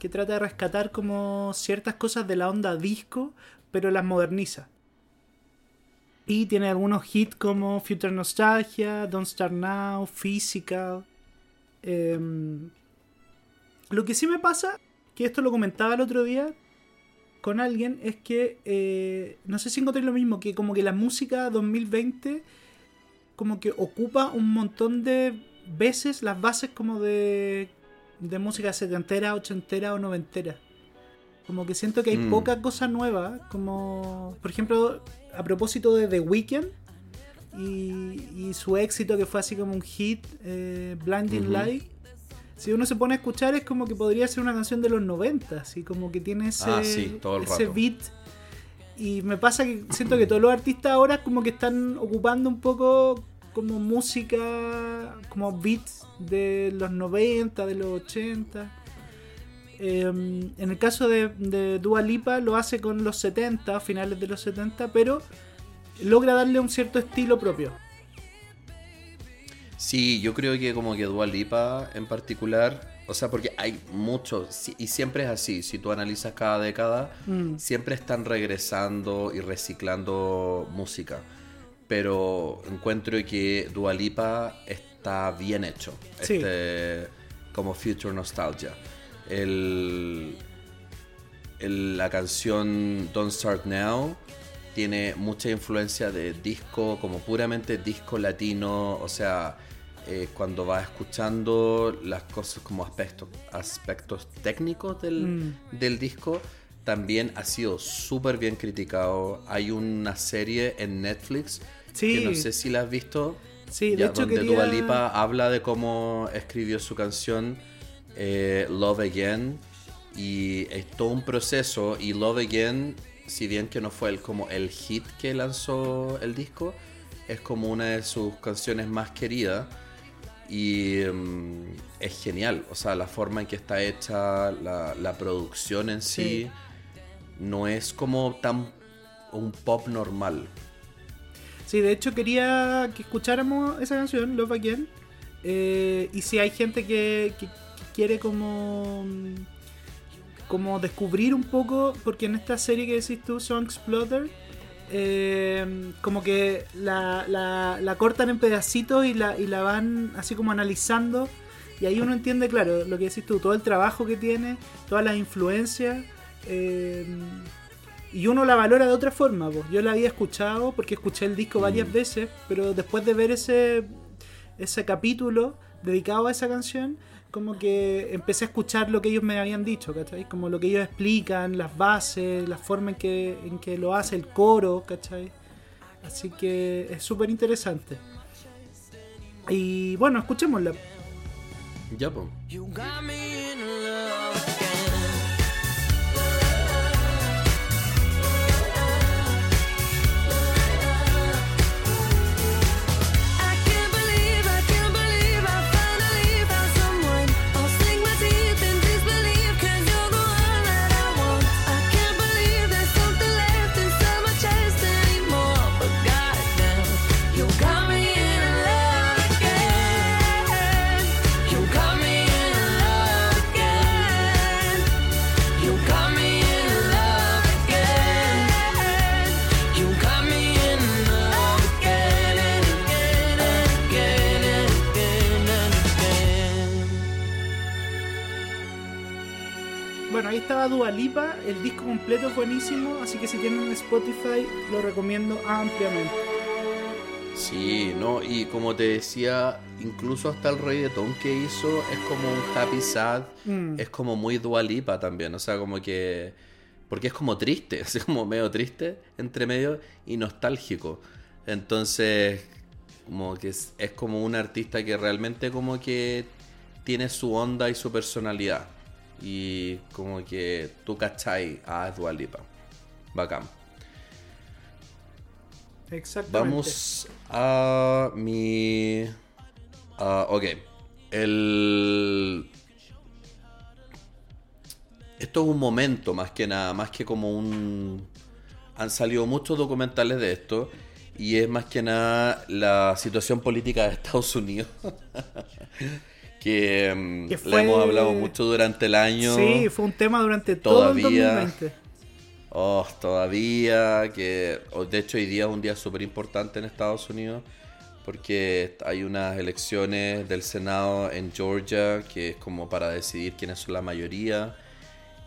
que trata de rescatar como ciertas cosas de la onda disco, pero las moderniza. Y tiene algunos hits como Future Nostalgia, Don't Start Now, Physical. Em, lo que sí me pasa, que esto lo comentaba el otro día con alguien, es que eh, no sé si encontré lo mismo, que como que la música 2020 como que ocupa un montón de veces las bases como de, de música setentera, ochentera o noventera. Como que siento que hay Mm. poca cosa nueva, como por ejemplo a propósito de The Weeknd y, y su éxito que fue así como un hit, eh, Blinding. Light. Si uno se pone a escuchar es como que podría ser una canción de los 90, así como que tiene ese, Ah, sí, ese beat. Y me pasa que siento que todos los artistas ahora como que están ocupando un poco como música, como beats de los 90, de los 80. Eh, en el caso de, de Dua Lipa lo hace con los 70, finales de los 70, pero logra darle un cierto estilo propio. Sí, yo creo que como que Dua Lipa en particular, o sea, porque hay muchos, y siempre es así, si tú analizas cada década, Mm. siempre están regresando y reciclando música. Pero encuentro que Dua Lipa está bien hecho, Sí. este, como Future Nostalgia. El, el- la canción Don't Start Now tiene mucha influencia de disco, como puramente disco latino, o sea, eh, cuando vas escuchando las cosas como aspectos, aspectos técnicos del, Mm. del disco, también ha sido súper bien criticado. Hay una serie en Netflix Sí. que no sé si la has visto. Sí, de ya, hecho donde quería- Dua Lipa habla de cómo escribió su canción eh, Love Again y es todo un proceso y Love Again, si bien que no fue el, como el hit que lanzó el disco, es como una de sus canciones más queridas y mm, es genial, o sea, la forma en que está hecha, la, la producción en sí, Sí. no es como tan un pop normal. Sí, de hecho quería que escucháramos esa canción, Love Again. Eh, y si hay gente que, quiere como como descubrir un poco, porque en esta serie que decís tú, Song Exploder, eh, como que la, la- la cortan en pedacitos y la, y la van así como analizando. Y ahí uno entiende, claro, lo que decís tú, todo el trabajo que tiene, todas las influencias. eh, y uno la valora de otra forma. pues. Yo la había escuchado porque escuché el disco varias veces, pero después de ver ese, ese capítulo dedicado a esa canción, como que empecé a escuchar lo que ellos me habían dicho, ¿cachai? Como lo que ellos explican, las bases, la forma en que, en que lo hace el coro, ¿cachai? Así que es súper interesante. Y bueno, escuchémosla. Ya, pues. Dua Lipa, el disco completo es buenísimo, así que si tienen Spotify lo recomiendo ampliamente. Sí, no, y como te decía, incluso hasta el reggaetón que hizo es como un happy sad, Mm. es como muy dualipa también, o sea, como que. Porque es como triste, es como medio triste entre medio y nostálgico. Entonces, como que es, es como un artista que realmente como que tiene su onda y su personalidad. Y como que tú cachai a Dua Lipa. Bacán. Exactamente. Vamos a mi. ah, ok. El. Esto es un momento más que nada, más que como un. Han salido muchos documentales de esto. Y es más que nada la situación política de Estados Unidos. que mm, Que fue- hemos hablado mucho durante el año. Sí, fue un tema durante todo el Todavía. 2020. Oh, todavía, que de hecho hoy día es un día súper importante en Estados Unidos porque hay unas elecciones del Senado en Georgia que es como para decidir quiénes son la mayoría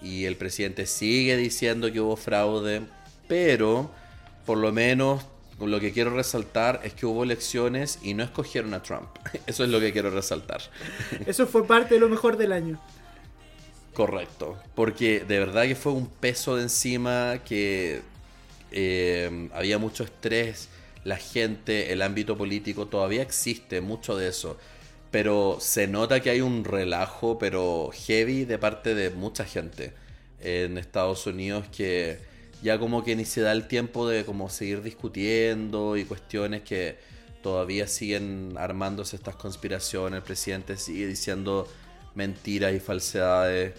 y el presidente sigue diciendo que hubo fraude, pero por lo menos lo que quiero resaltar es que hubo elecciones y no escogieron a Trump. Eso es lo que quiero resaltar. Eso fue parte de lo mejor del año. Correcto, porque de verdad que fue un peso de encima que eh, había mucho estrés, la gente, el ámbito político todavía existe mucho de eso, pero se nota que hay un relajo, pero heavy de parte de mucha gente en Estados Unidos que ya como que ni se da el tiempo de como seguir discutiendo y cuestiones que todavía siguen armándose estas conspiraciones, el presidente sigue diciendo mentiras y falsedades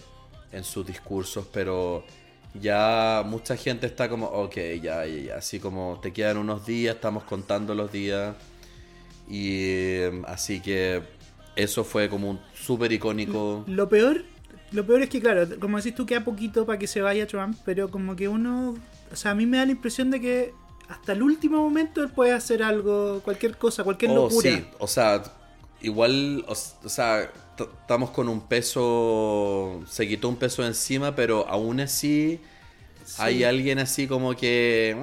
en sus discursos, pero ya mucha gente está como, ok, ya, ya, ya, así como te quedan unos días, estamos contando los días, y eh, así que eso fue como un súper icónico. Lo peor, lo peor es que, claro, como decís tú, queda poquito para que se vaya Trump, pero como que uno, o sea, a mí me da la impresión de que hasta el último momento él puede hacer algo, cualquier cosa, cualquier Oh, locura. sí, o sea, igual, o, o sea, estamos con un peso, se quitó un peso de encima, pero aún así hay alguien así como que,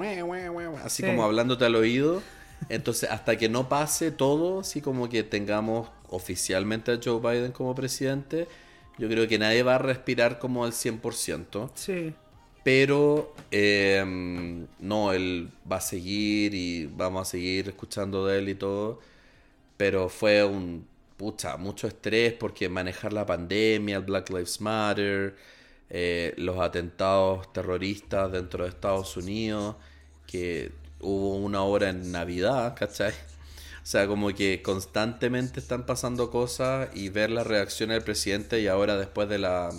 así Sí. como hablándote al oído. Entonces, hasta que no pase todo, así como que tengamos oficialmente a Joe Biden como presidente, yo creo que nadie va a respirar como al 100%. Sí. Pero eh, no, él va a seguir y vamos a seguir escuchando de él y todo. Pero fue un pucha, mucho estrés porque manejar la pandemia, el Black Lives Matter, eh, los atentados terroristas dentro de Estados Unidos, que hubo una hora en Navidad, ¿cachai? O sea, como que constantemente están pasando cosas y ver la reacción del presidente y ahora después de la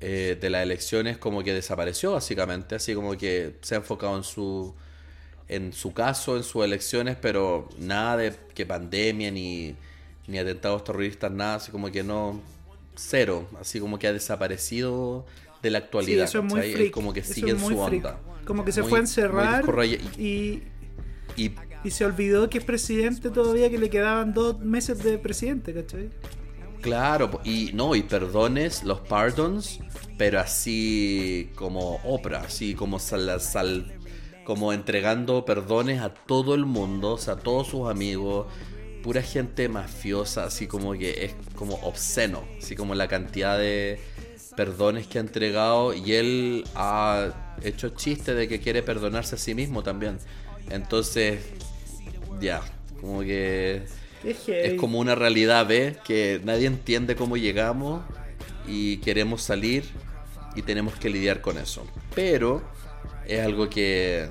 eh, de las elecciones como que desapareció básicamente, así como que se ha enfocado en su en su caso, en sus elecciones, pero nada de que pandemia ni, ni atentados terroristas, nada, así como que no, cero, así como que ha desaparecido de la Sí, actualidad, eso es muy freak. como que Eso sigue en su freak. onda. Como que se Muy- fue a encerrar y y se olvidó que es presidente todavía, que le quedaban dos meses de presidente, ¿cachai? Claro, y no, y perdones, los pardons, pero así como Oprah, así como sal, sal- como entregando perdones a todo el mundo, o sea, a todos sus amigos, pura gente mafiosa, así como que es como obsceno, así como la cantidad de perdones que ha entregado y él ha hecho chiste de que quiere perdonarse a sí mismo también. Entonces, ya, como que Es, como una realidad, ¿ves? Que nadie entiende cómo llegamos y queremos salir y tenemos que lidiar con eso. Pero es algo que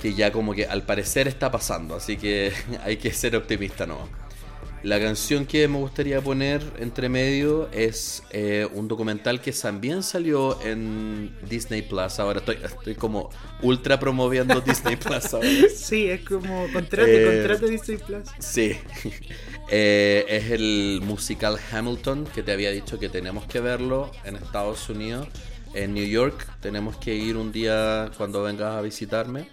que ya como que al parecer está pasando, así que hay que ser optimista, ¿no? La canción que me gustaría poner entre medio es eh, un documental que también salió en Disney Plus. Ahora estoy, estoy como ultra promoviendo Disney Plus ahora. Sí, es como contrate, Eh, contrate Disney Plus. Sí. Eh, es el musical Hamilton que te había dicho que tenemos que verlo en Estados Unidos. En New York tenemos que ir un día cuando vengas a visitarme.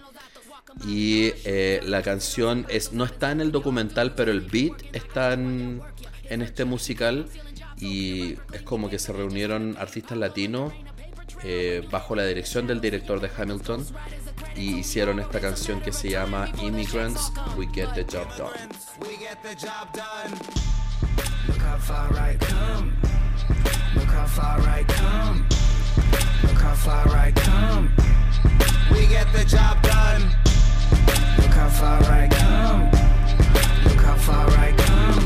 Y eh, la canción es, no está en el documental, pero el beat está en, este musical. Y es como que se reunieron artistas latinos eh, bajo la dirección del director de Hamilton. Y hicieron esta canción que se llama Immigrants. Look how far I come. We get the job done. Look how far I come. Look how far I come.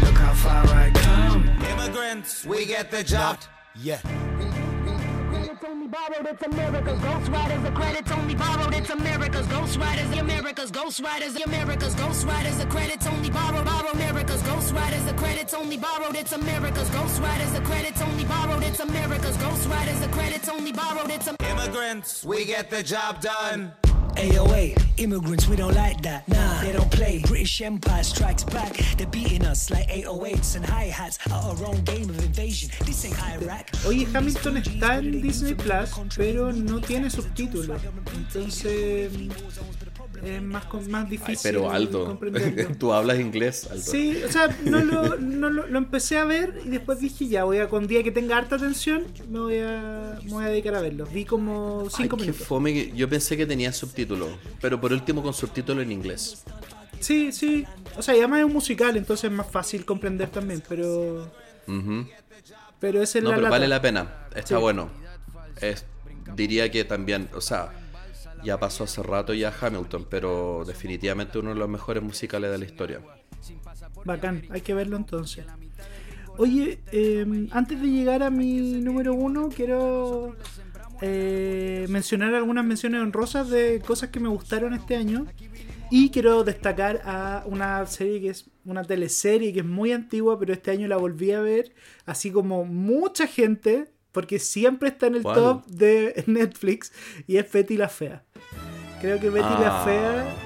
Look how far I come. Immigrants, we get the job. Yeah. It's only borrowed, it's America's Ghost Riders. The credits only borrowed, it's America's Ghost Riders. The America's Ghost Riders. The America's Ghost Riders. The credits only borrowed, borrow America's Ghost Riders. The credits only borrowed, it's America's Ghost Riders. The credits only borrowed, it's America's Ghost Riders. The credits only borrowed, it's Immigrants, we get the job done. AOA, immigrants, we don't like that. Nah, they don't play. British Empire strikes back. They're beating us like 808s and hi hats at our own game of invasion. This ain't Iraq. Oye, Hamilton está en Disney Plus, pero no tiene subtítulos. Entonces es más, más Ay, difícil pero Aldo, tú hablas inglés, Aldo. Sí, o sea, no lo, no lo, lo empecé a ver y después dije ya, voy a con día que tenga harta atención, me voy a, me voy a dedicar a verlo. Vi como Ay, 5 qué minutos. fome Yo pensé que tenía subtítulos, pero por último con subtítulos en inglés. Sí, sí. O sea, y además es un musical, entonces es más fácil comprender también, pero. Ujú. Pero esa es No, la pero lata. vale la pena. Está Sí. bueno. Es- diría que también, o sea, ya pasó hace rato ya Hamilton, pero definitivamente uno de los mejores musicales de la historia. Bacán, hay que verlo entonces. Oye, eh, antes de llegar a mi número uno, quiero eh, mencionar algunas menciones honrosas de cosas que me gustaron este año. Y quiero destacar a una serie que es una teleserie que es muy antigua, pero este año la volví a ver, así como mucha gente, porque siempre está en el ¿Cuál? top de Netflix, y es Betty la Fea. Creo que Betty la Ah. Fea...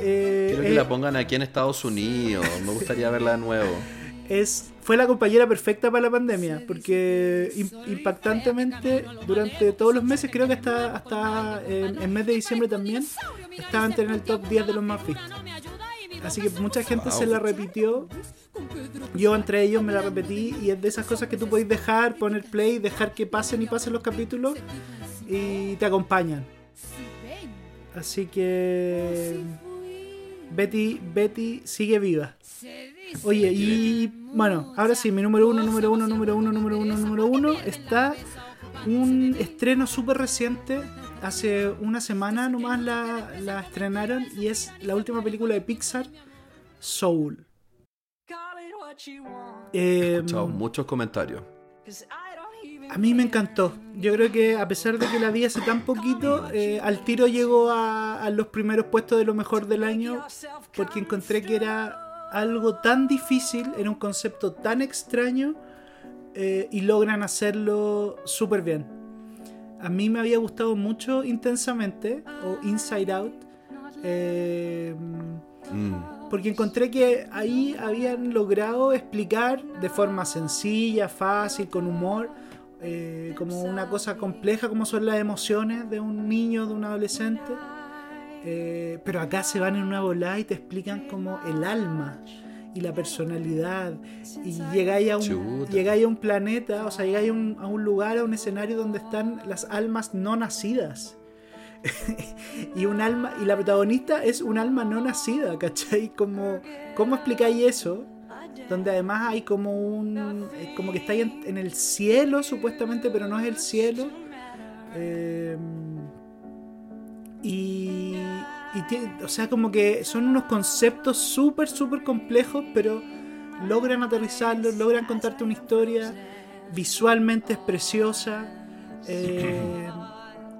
eh, Quiero que es- la pongan aquí en Estados Unidos. Me gustaría verla de nuevo. es fue la compañera perfecta para la pandemia porque im- impactantemente durante todos los meses creo que hasta hasta en el mes de diciembre también estaba entre en el top 10 de los más vistos así que mucha gente Wow. se la repitió Yo entre ellos me la repetí y es de esas cosas que tú podéis dejar, poner play, dejar que pasen y pasen los capítulos y te acompañan. Así que Betty, Betty sigue viva. Oye, y bueno, ahora sí, mi número uno, número uno, número uno, número uno, número uno está un estreno súper reciente. Hace una semana nomás la, la estrenaron y es la última película de Pixar, Soul. He Eh, escuchado muchos comentarios. a mí me encantó. Yo creo que a pesar de que la vi hace tan poquito, eh, al tiro llegó a, a los primeros puestos de lo mejor del año porque encontré que era algo tan difícil, era un concepto tan extraño eh, y logran hacerlo súper bien. A mí me había gustado mucho intensamente o Inside Out. eh, Mm. Porque encontré que ahí habían logrado explicar de forma sencilla, fácil, con humor, eh, como una cosa compleja como son las emociones de un niño, de un adolescente. Eh, pero acá se van en una volada y te explican como el alma y la personalidad. Y llegáis a un, llegáis a un planeta, o sea, llegáis a un, a un lugar, a un escenario donde están las almas no nacidas. y un alma y la protagonista es un alma no nacida, ¿cachai? Como, ¿Cómo explicáis eso? Donde además hay como un... eh, como que estáis en, en el cielo supuestamente, pero no es el cielo. Eh, y... o sea, como que son unos conceptos súper, súper complejos, pero logran aterrizarlos, logran contarte una historia. Visualmente es preciosa. eh,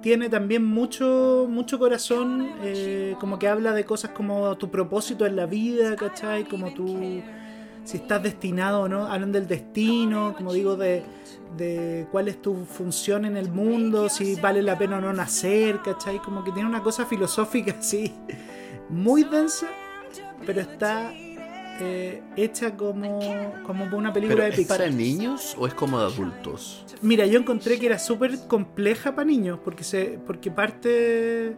tiene también mucho, mucho corazón, eh, como que habla de cosas como tu propósito en la vida, ¿cachai? Como tú, si estás destinado o no, hablan del destino, como digo, de, de cuál es tu función en el mundo, si vale la pena o no nacer, ¿cachai? Como que tiene una cosa filosófica así, muy densa, pero está eh, hecha como, como una película ¿Pero de es Pixar. para niños o es como de adultos? Mira, yo encontré que era súper compleja para niños, porque se, porque parte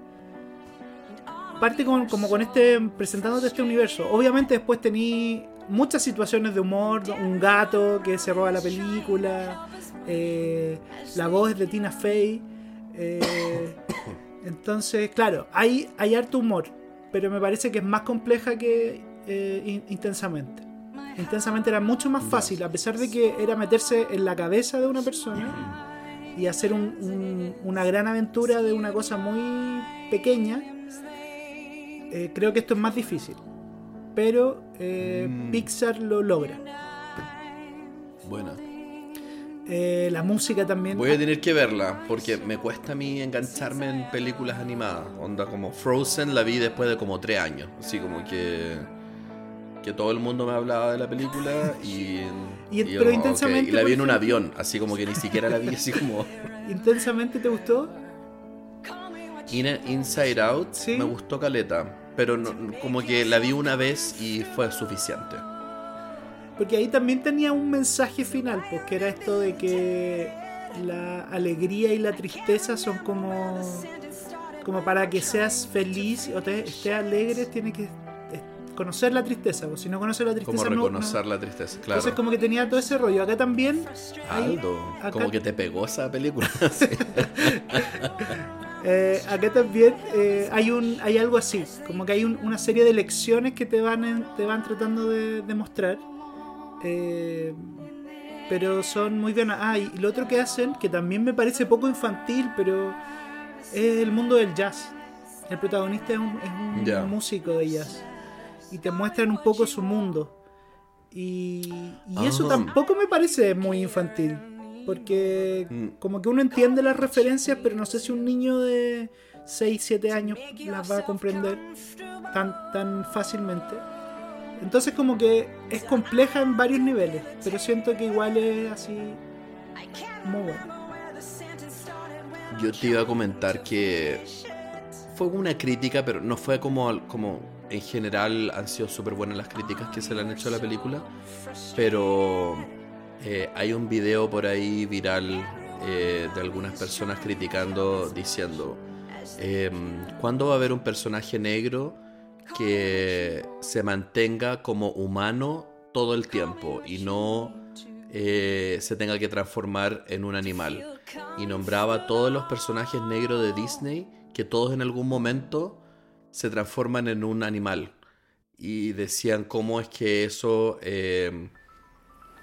parte con- como con este presentándote este universo. Obviamente después tení muchas situaciones de humor, un gato que se roba la película, eh, la voz es de Tina Fey. eh, entonces, claro, hay, hay harto humor, pero me parece que es más compleja que eh, in- intensamente. Intensamente era mucho más fácil, a pesar de que era meterse en la cabeza de una persona y hacer un- un- una gran aventura de una cosa muy pequeña. eh, creo que esto es más difícil, pero eh, Mm. Pixar lo logra. Bueno, Eh, la música también. voy a tener que verla porque me cuesta a mí engancharme en películas animadas. Onda como Frozen la vi después de como tres años. Así como que que todo el mundo me hablaba de la película y, pero como, intensamente, y la vi en un avión, así como que ni siquiera la vi así como ¿Intensamente te gustó? In- Inside Out Sí. me gustó caleta, pero no- como que la vi una vez y fue suficiente. Porque ahí también tenía un mensaje final, pues que era esto de que la alegría y la tristeza son como como para que seas feliz o te, estés alegre tienes que conocer la tristeza, pues si no conoces la tristeza Como no- reconocer no- la tristeza, claro. Entonces como que tenía todo ese rollo. Acá también Aldo, acá- como que te pegó esa película. Eh, acá también eh, hay un hay algo así, como que hay un- una serie de lecciones que te van en- te van tratando de, de mostrar, eh, pero son muy bien. Ah, y lo otro que hacen, que también me parece poco infantil, pero es el mundo del jazz. El protagonista es un, es un Ya. músico de jazz y te muestran un poco su mundo. Y, y eso Ah. tampoco me parece muy infantil. Porque Mm. como que uno entiende las referencias, pero no sé si un niño de 6, 7 años las va a comprender tan, tan fácilmente. Entonces como que es compleja en varios niveles, pero siento que igual es así muy bueno. Yo te iba a comentar que fue una crítica, pero no fue como, como en general han sido súper buenas las críticas que se le han hecho a la película, pero eh, hay un video por ahí viral eh, de algunas personas criticando, diciendo, em, ¿cuándo va a haber un personaje negro que se mantenga como humano todo el tiempo y no eh, se tenga que transformar en un animal. Y nombraba a todos los personajes negros de Disney que todos en algún momento se transforman en un animal. Y decían cómo es que eso eh,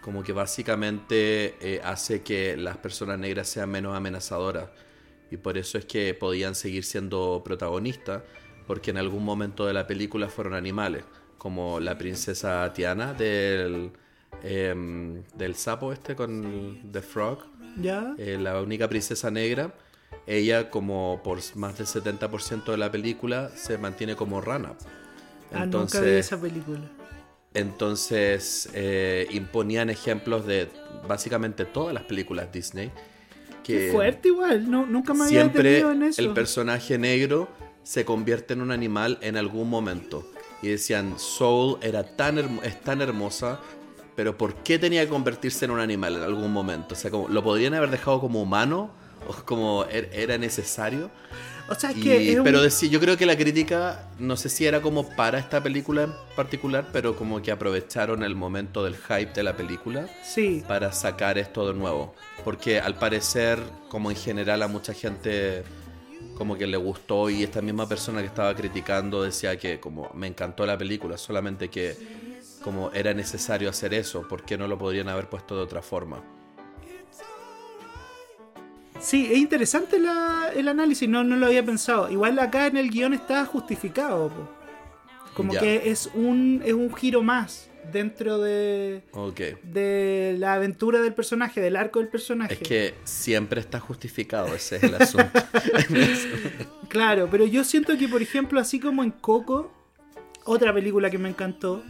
como que básicamente eh, hace que las personas negras sean menos amenazadoras. Y por eso es que podían seguir siendo protagonistas, porque en algún momento de la película fueron animales, como la princesa Tiana del, em, del sapo este con The Frog, ¿Ya? eh, la única princesa negra. Ella, como por más del 70% de la película, se mantiene como rana. ah, nunca vi esa película. Entonces eh, imponían ejemplos de básicamente todas las películas Disney. Qué Que fuerte igual, no, nunca me había detenido en eso. el personaje negro se convierte en un animal en algún momento. Y decían, Soul era tan es tan hermosa, pero ¿por qué tenía que convertirse en un animal en algún momento? O sea, como, ¿lo podrían haber dejado como humano? ¿O como er- era necesario? o sea, es Y- que es un- pero decir, yo creo que la crítica, no sé si era como para esta película en particular, pero como que aprovecharon el momento del hype de la película Sí, para sacar esto de nuevo. Porque al parecer, como en general a mucha gente como que le gustó y esta misma persona que estaba criticando decía que como me encantó la película, solamente que como era necesario hacer eso, ¿por qué no lo podrían haber puesto de otra forma? Sí, es interesante la- el análisis, no, no lo había pensado. Igual acá en el guion está justificado. po. Como Ya. que es un, es un giro más dentro de, de la aventura del personaje, del arco del personaje. Es que siempre está justificado, ese es el asunto. Claro, pero yo siento que, por ejemplo, así como en Coco, otra película que me encantó,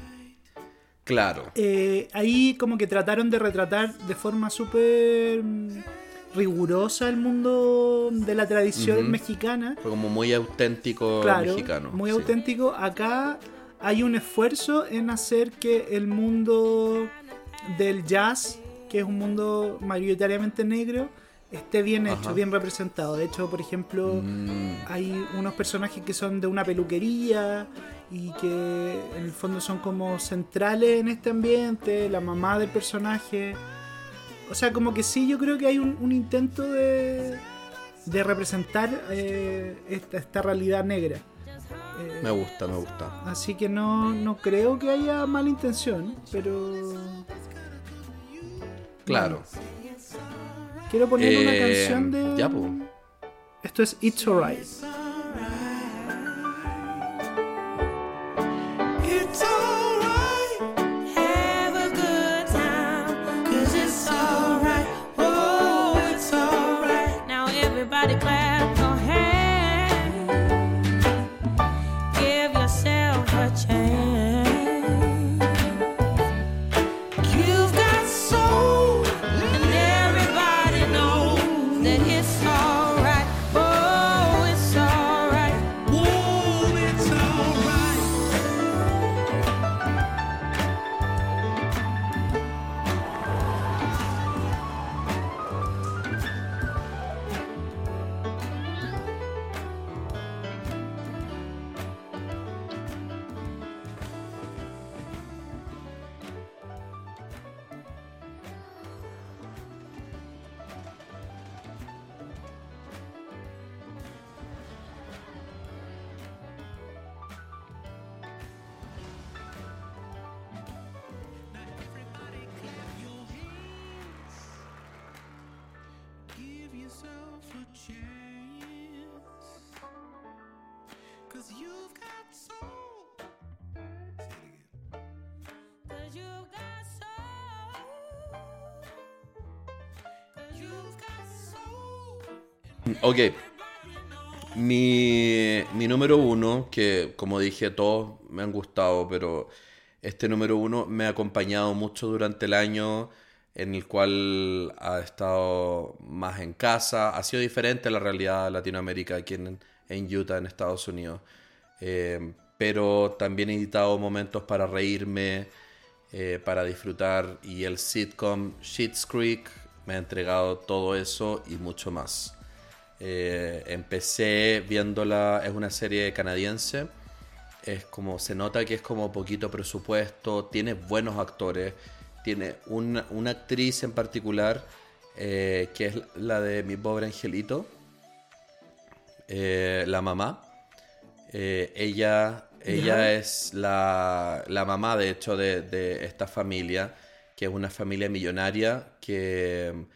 claro. eh, ahí como que trataron de retratar de forma súper rigurosa el mundo de la tradición mexicana. Fue como muy auténtico Claro, mexicano. muy sí. auténtico. Acá hay un esfuerzo en hacer que el mundo del jazz, que es un mundo mayoritariamente negro, esté bien hecho, Ajá. bien representado. De hecho, por ejemplo, Mm, hay unos personajes que son de una peluquería y que en el fondo son como centrales en este ambiente, la mamá del personaje. O sea, como que sí, yo creo que hay un, un intento de, de representar eh, esta, esta realidad negra. Eh, me gusta, me gusta. así que no, no creo que haya mala intención, pero Claro. quiero poner una Eh, canción de... ya, po. Esto es It's Alright. It's alright. Ok. Mi, mi número uno, que como dije, todos me han gustado, pero este número uno me ha acompañado mucho durante el año en el cual ha estado más en casa. Ha sido diferente la realidad de Latinoamérica aquí en, Utah, en Estados Unidos. Eh, pero también he editado momentos para reírme, eh, para disfrutar. Y el sitcom Schitt's Creek me ha entregado todo eso y mucho más. Eh, empecé viéndola, es una serie canadiense es como, se nota que es como poquito presupuesto, tiene buenos actores, tiene una, una actriz en particular eh, que es la de mi pobre angelito, eh, la mamá. Ella ella es la, la mamá, de hecho, de, de esta familia, que es una familia millonaria que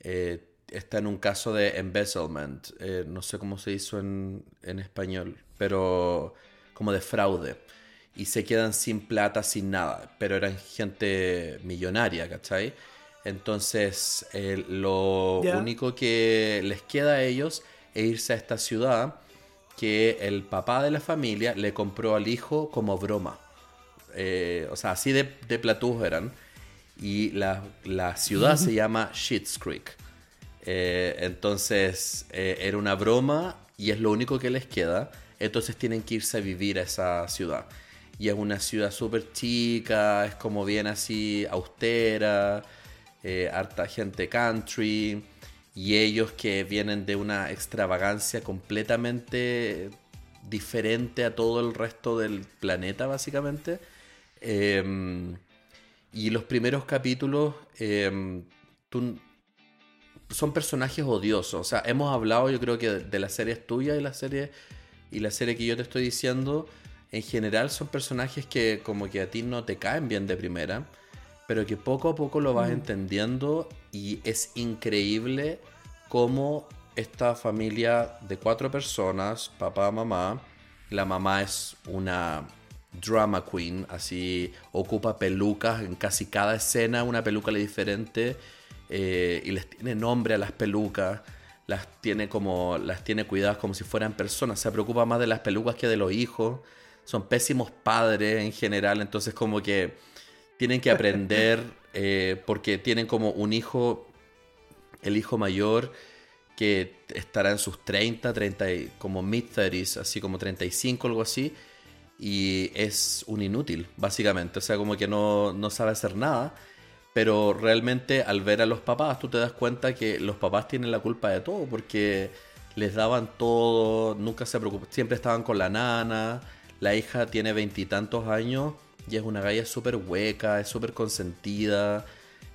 eh, está en un caso de embezzlement. Eh, no sé cómo se hizo en, en español, pero como de fraude. Y se quedan sin plata, sin nada, pero eran gente millonaria, ¿cachai? Entonces, eh, lo único que les queda a ellos es irse a esta ciudad que el papá de la familia le compró al hijo como broma. Eh, o sea, así de, de platujos eran. Y la, la ciudad se llama Schitt's Creek. Eh, entonces, eh, era una broma y es lo único que les queda. Entonces tienen que irse a vivir a esa ciudad. Y es una ciudad súper chica, es como bien así austera, eh, harta gente country. Y ellos que vienen de una extravagancia completamente diferente a todo el resto del planeta, básicamente. Em, y los primeros capítulos em, son personajes odiosos. O sea, hemos hablado, yo creo que de, de las series tuyas y la serie y la serie que yo te estoy diciendo. En general son personajes que como que a ti no te caen bien de primera, pero que poco a poco lo vas entendiendo y es increíble cómo esta familia de cuatro personas, papá, mamá, la mamá es una drama queen, así ocupa pelucas en casi cada escena, una peluca diferente eh, y les tiene nombre a las pelucas, las tiene como las tiene cuidadas como si fueran personas, se preocupa más de las pelucas que de los hijos, son pésimos padres en general, entonces como que tienen que aprender eh, porque tienen como un hijo, el hijo mayor que estará en sus 30, 30, y- como mid-30s, así como 35, algo así, y es un inútil, básicamente, o sea, como que no, no sabe hacer nada, pero realmente al ver a los papás tú te das cuenta que los papás tienen la culpa de todo, porque les daban todo, nunca se preocupaban, siempre estaban con la nana, la hija tiene veintitantos años y es una galla súper hueca, es súper consentida,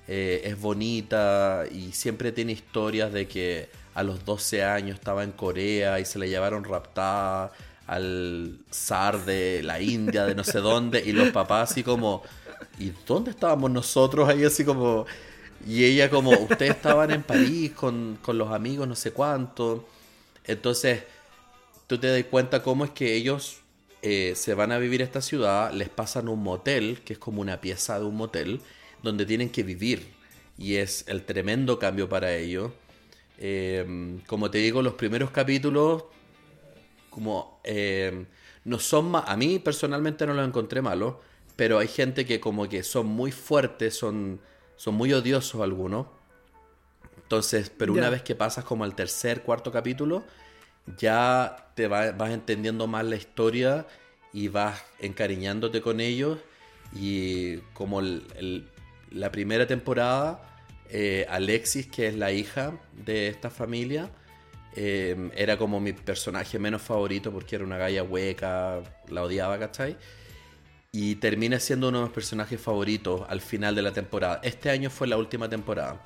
eh, es bonita y siempre tiene historias de que a los 12 años estaba en Corea y se la llevaron raptada al zar de la India, de no sé dónde, y los papás así como, ¿y dónde estábamos nosotros ahí así como... Y ella como, ustedes estaban en París con, con los amigos, no sé cuánto. Entonces, tú te das cuenta cómo es que ellos eh, se van a vivir a esta ciudad, les pasan un motel, que es como una pieza de un motel, donde tienen que vivir. Y es el tremendo cambio para ellos. Eh, como te digo, los primeros capítulos, como eh, no son a mí personalmente no los encontré malos, pero hay gente que como que son muy fuertes, son, son muy odiosos algunos. Entonces, pero una vez que pasas como al tercer, cuarto capítulo, ya te va- vas entendiendo más la historia y vas encariñándote con ellos. Y como el- el- la primera temporada, eh, Alexis, que es la hija de esta familia, eh, era como mi personaje menos favorito porque era una galla hueca, la odiaba, ¿cachai? Y termina siendo uno de mis personajes favoritos al final de la temporada. Este año fue la última temporada.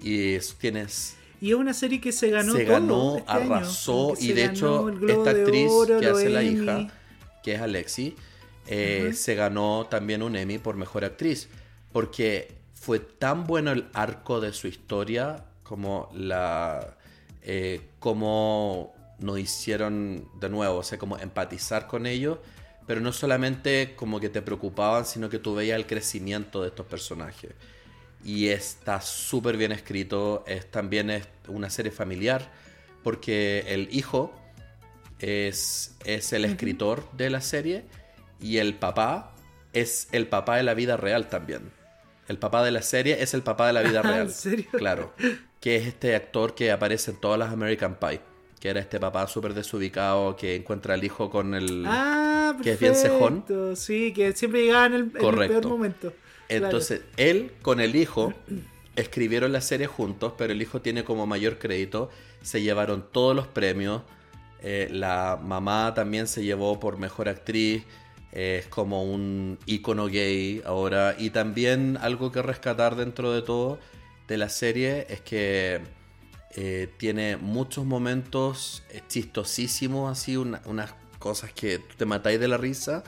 Y es- tienes Y es una serie que se ganó se todo ganó, este arrasó y de hecho esta de actriz Oro, que hace la Emmy. hija, que es Alexi, eh, se ganó también un Emmy por mejor actriz porque fue tan bueno el arco de su historia como la eh, como nos hicieron de nuevo, o sea, como empatizar con ellos, pero no solamente como que te preocupaban, sino que tú veías el crecimiento de estos personajes y está súper bien escrito. Es, también es una serie familiar porque el hijo es, es el escritor de la serie y el papá es el papá de la vida real también. El papá de la serie es el papá de la vida Ah, ¿en real. serio? Claro. Que es este actor que aparece en todas las American Pie. Que era este papá súper desubicado que encuentra al hijo con el... Ah, que es bien cejón. Sí, que siempre llegaba en el, en el Correcto. peor momento. Claro. Entonces, él con el hijo escribieron la serie juntos, pero el hijo tiene como mayor crédito. Se llevaron todos los premios. Eh, la mamá también se llevó por mejor actriz. eh, es como un icono gay ahora. Y también algo que rescatar dentro de todo de la serie es que eh, tiene muchos momentos chistosísimos, así, una- unas cosas que te matáis de la risa.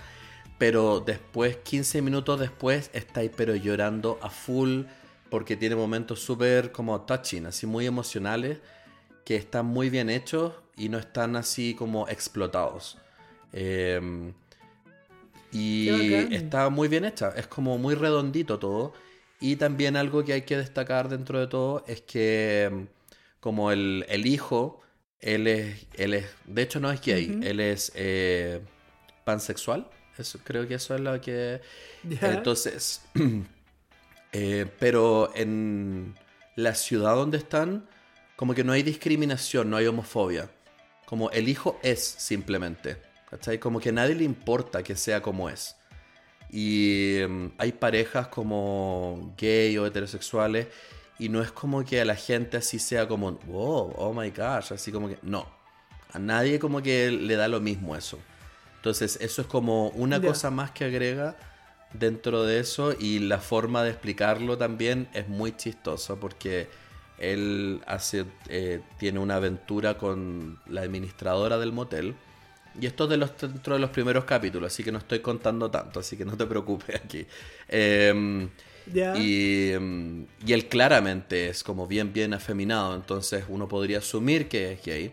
Pero después, 15 minutos después, estáis pero llorando a full porque tiene momentos súper como touching, así muy emocionales, que están muy bien hechos y no están así como explotados. Eh, y está muy bien hecha, es como muy redondito todo. Y también algo que hay que destacar dentro de todo es que mm, como el, el hijo, él es, él es, de hecho no es gay, él es eh, pansexual. Eso, creo que eso es lo que... Entonces, eh, pero en la ciudad donde están, como que no hay discriminación, no hay homofobia. Como el hijo es simplemente. ¿Cachai? Como que a nadie le importa que sea como es. Y mm, hay parejas como gay o heterosexuales y no es como que a la gente así sea como, wow, oh my gosh, así como que, no. A nadie como que le da lo mismo eso. Entonces eso es como una cosa más que agrega dentro de eso y la forma de explicarlo también es muy chistosa porque él hace, eh, tiene una aventura con la administradora del motel y esto es de los, dentro de los primeros capítulos, así que no estoy contando tanto, así que no te preocupes aquí. Em, Y, mm, y él claramente es como bien, bien afeminado, entonces uno podría asumir que es gay.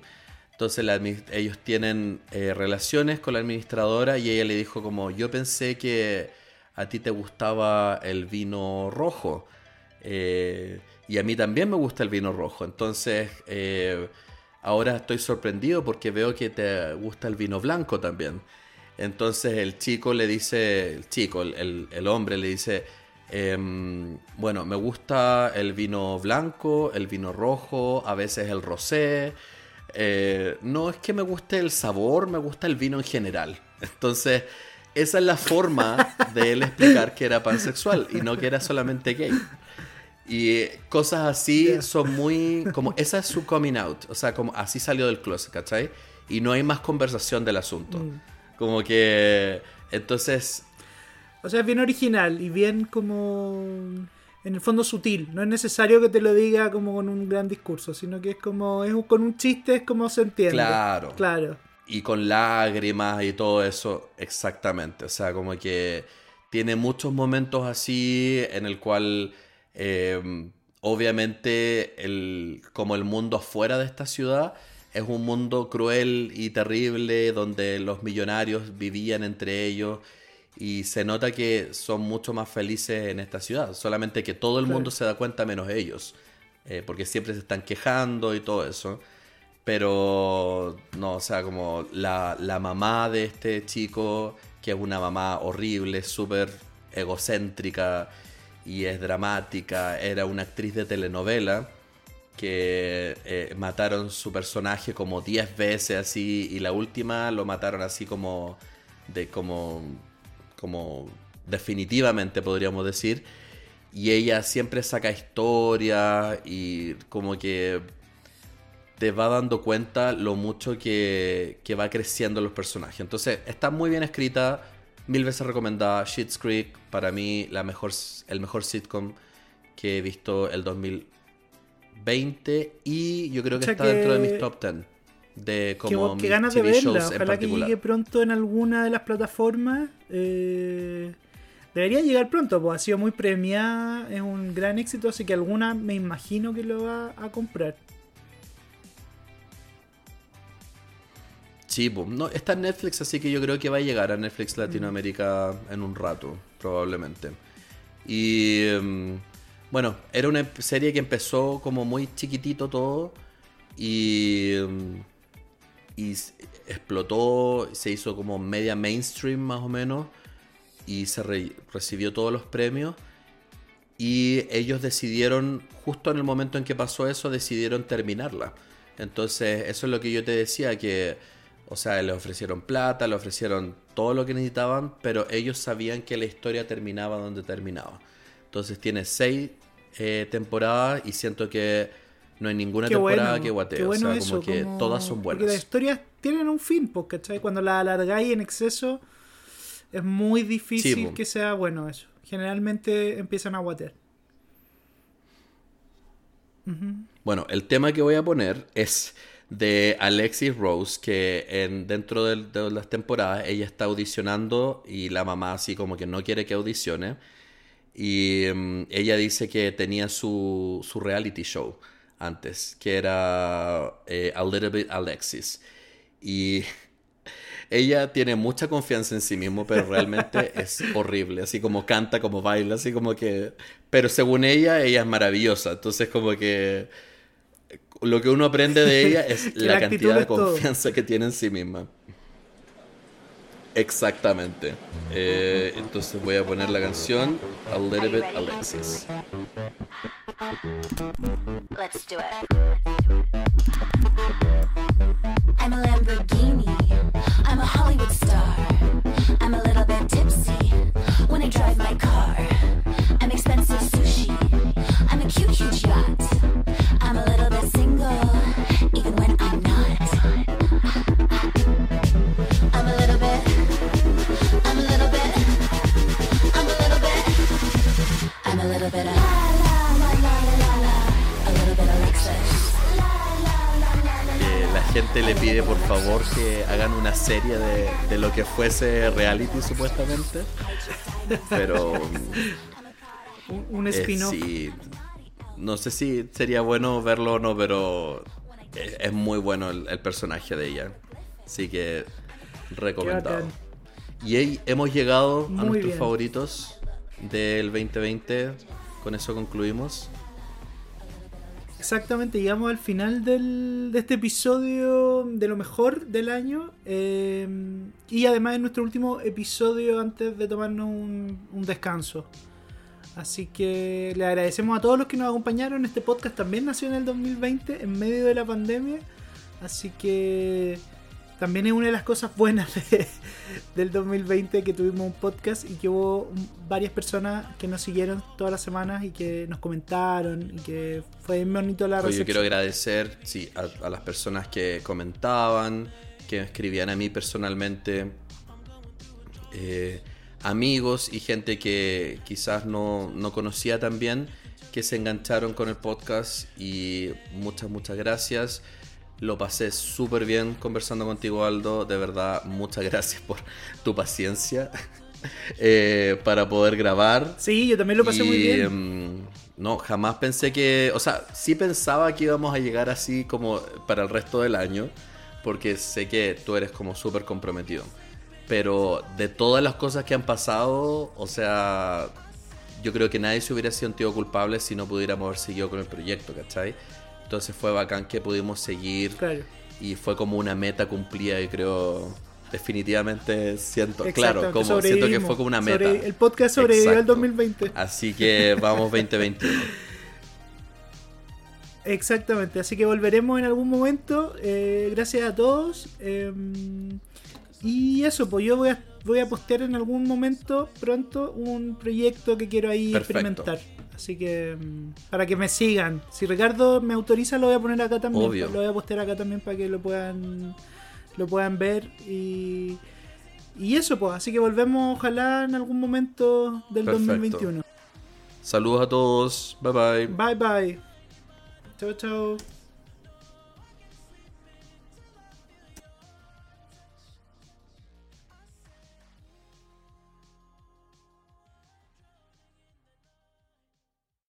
Entonces ellos tienen eh, relaciones con la administradora y ella le dijo como, yo pensé que a ti te gustaba el vino rojo eh, y a mí también me gusta el vino rojo. Entonces eh, ahora estoy sorprendido porque veo que te gusta el vino blanco también. Entonces el chico le dice, el chico, el hombre le dice, em, bueno, me gusta el vino blanco, el vino rojo, a veces el rosé. Eh, no es que me guste el sabor, me gusta el vino en general. Entonces, esa es la forma de él explicar que era pansexual y no que era solamente gay. Y eh, cosas así son muy. como Esa es su coming out. O sea, como así salió del closet, ¿cachai? Y no hay más conversación del asunto. Mm. Como que. Entonces. O sea, es bien original y bien como en el fondo sutil. No es necesario que te lo diga como con un gran discurso, sino que es como es un- con un chiste es como se entiende. Claro. Claro. Y con lágrimas y todo eso, exactamente. O sea, como que tiene muchos momentos así en el cual eh, obviamente el, como el mundo afuera de esta ciudad es un mundo cruel y terrible donde los millonarios vivían entre ellos y se nota que son mucho más felices en esta ciudad, solamente que todo el mundo se da cuenta menos ellos, eh, porque siempre se están quejando y todo eso. Pero, no, o sea, como la, la mamá de este chico, que es una mamá horrible, súper egocéntrica y es dramática, era una actriz de telenovela que eh, mataron su personaje como 10 veces así y la última lo mataron así como de como como definitivamente podríamos decir y ella siempre saca historias y como que te va dando cuenta lo mucho que, que va creciendo los personajes. Entonces, está muy bien escrita, mil veces recomendada. Schitt's Creek, para mí, la mejor, el mejor sitcom que he visto el 2020 y yo creo que O sea está que- dentro de mis top 10 de como qué ganas de verla. Ojalá que llegue pronto en alguna de las plataformas. Eh, debería llegar pronto, pues ha sido muy premiada, es un gran éxito, así que alguna me imagino que lo va a comprar. Sí, pues, no, está en Netflix, así que yo creo que va a llegar a Netflix Latinoamérica en un rato, probablemente. Y em, bueno, era una serie que empezó como muy chiquitito todo y, em, y explotó, se hizo como media mainstream más o menos y se re- recibió todos los premios. Y ellos decidieron, justo en el momento en que pasó eso, decidieron terminarla. Entonces, eso es lo que yo te decía, que, o sea, le ofrecieron plata, le ofrecieron todo lo que necesitaban, pero ellos sabían que la historia terminaba donde terminaba. Entonces, tiene seis eh, temporadas y siento que no hay ninguna Qué temporada bueno, que guatee. bueno o sea, eso, como que como- todas son Porque buenas. las historias tienen un fin, pues, ¿cachai? Cuando la alargáis en exceso, es muy difícil Sí, que sea bueno eso. Generalmente empiezan a guatear. Bueno, el tema que voy a poner es de Alexis Rose, que en, dentro de, las temporadas ella está audicionando y la mamá así como que no quiere que audicione. Y mm, ella dice que tenía su, su reality show antes, que era eh, A Little Bit Alexis. Y ella tiene mucha confianza en sí mismo, pero realmente es horrible, así como canta, como baila, así como que... Pero según ella, ella es maravillosa, entonces como que lo que uno aprende de ella es la cantidad de todo. confianza que tiene en sí misma. Exactamente. Eh, entonces voy a poner la canción A Little Bit Alexis. Let's do it. I'm a Lamborghini. I'm a Hollywood star. I'm a little bit tipsy when I drive my car. Gente le pide por favor que hagan una serie de, de lo que fuese reality supuestamente. Pero Un, un eh, spin-off. sí, no sé si sería bueno verlo o no, pero es, es muy bueno el, el personaje de ella. Así que recomendado. Y ahí hemos llegado a Muy nuestros bien. favoritos del 2020. Con eso concluimos. Exactamente, llegamos al final del, de este episodio de lo mejor del año. eh, y además es nuestro último episodio antes de tomarnos un, un descanso. Así que le agradecemos a todos los que nos acompañaron. Este podcast también nació en el 2020, en medio de la pandemia. Así que también es una de las cosas buenas de- del 2020 que tuvimos un podcast y que hubo varias personas que nos siguieron todas las semanas y que nos comentaron y que fue bien bonito la Oye, yo recepción. quiero agradecer sí, a, a las personas que comentaban, que escribían a mí personalmente, eh, amigos y gente que quizás no, no conocía tan bien, que se engancharon con el podcast y muchas, muchas gracias. Lo pasé súper bien conversando contigo, Aldo. De verdad, muchas gracias por tu paciencia eh, para poder grabar. Sí, yo también lo pasé muy bien. em, no, jamás pensé que. O sea, sí pensaba que íbamos a llegar así como para el resto del año. Porque sé que tú eres como súper comprometido. Pero de todas las cosas que han pasado, o sea, yo creo que nadie se hubiera sentido culpable si no pudiéramos haber seguido con el proyecto, ¿cachai? Entonces fue bacán que pudimos seguir Claro. y fue como una meta cumplida y creo definitivamente siento, claro, como siento que fue como una meta. Sobre- el podcast sobrevivió al Exacto. 2020. Así que vamos 2021. Exactamente, así que volveremos en algún momento. eh, gracias a todos. eh, y eso, pues yo voy a, voy a postear en algún momento pronto un proyecto que quiero ahí Perfecto. experimentar. Así que mm, para que me sigan. Si Ricardo me autoriza, lo voy a poner acá también. Obvio. Lo voy a postear acá también para que lo puedan lo puedan ver y y eso pues, así que volvemos ojalá en algún momento del Perfecto. 2021. Saludos a todos. Bye bye. Bye bye. Chao, chao.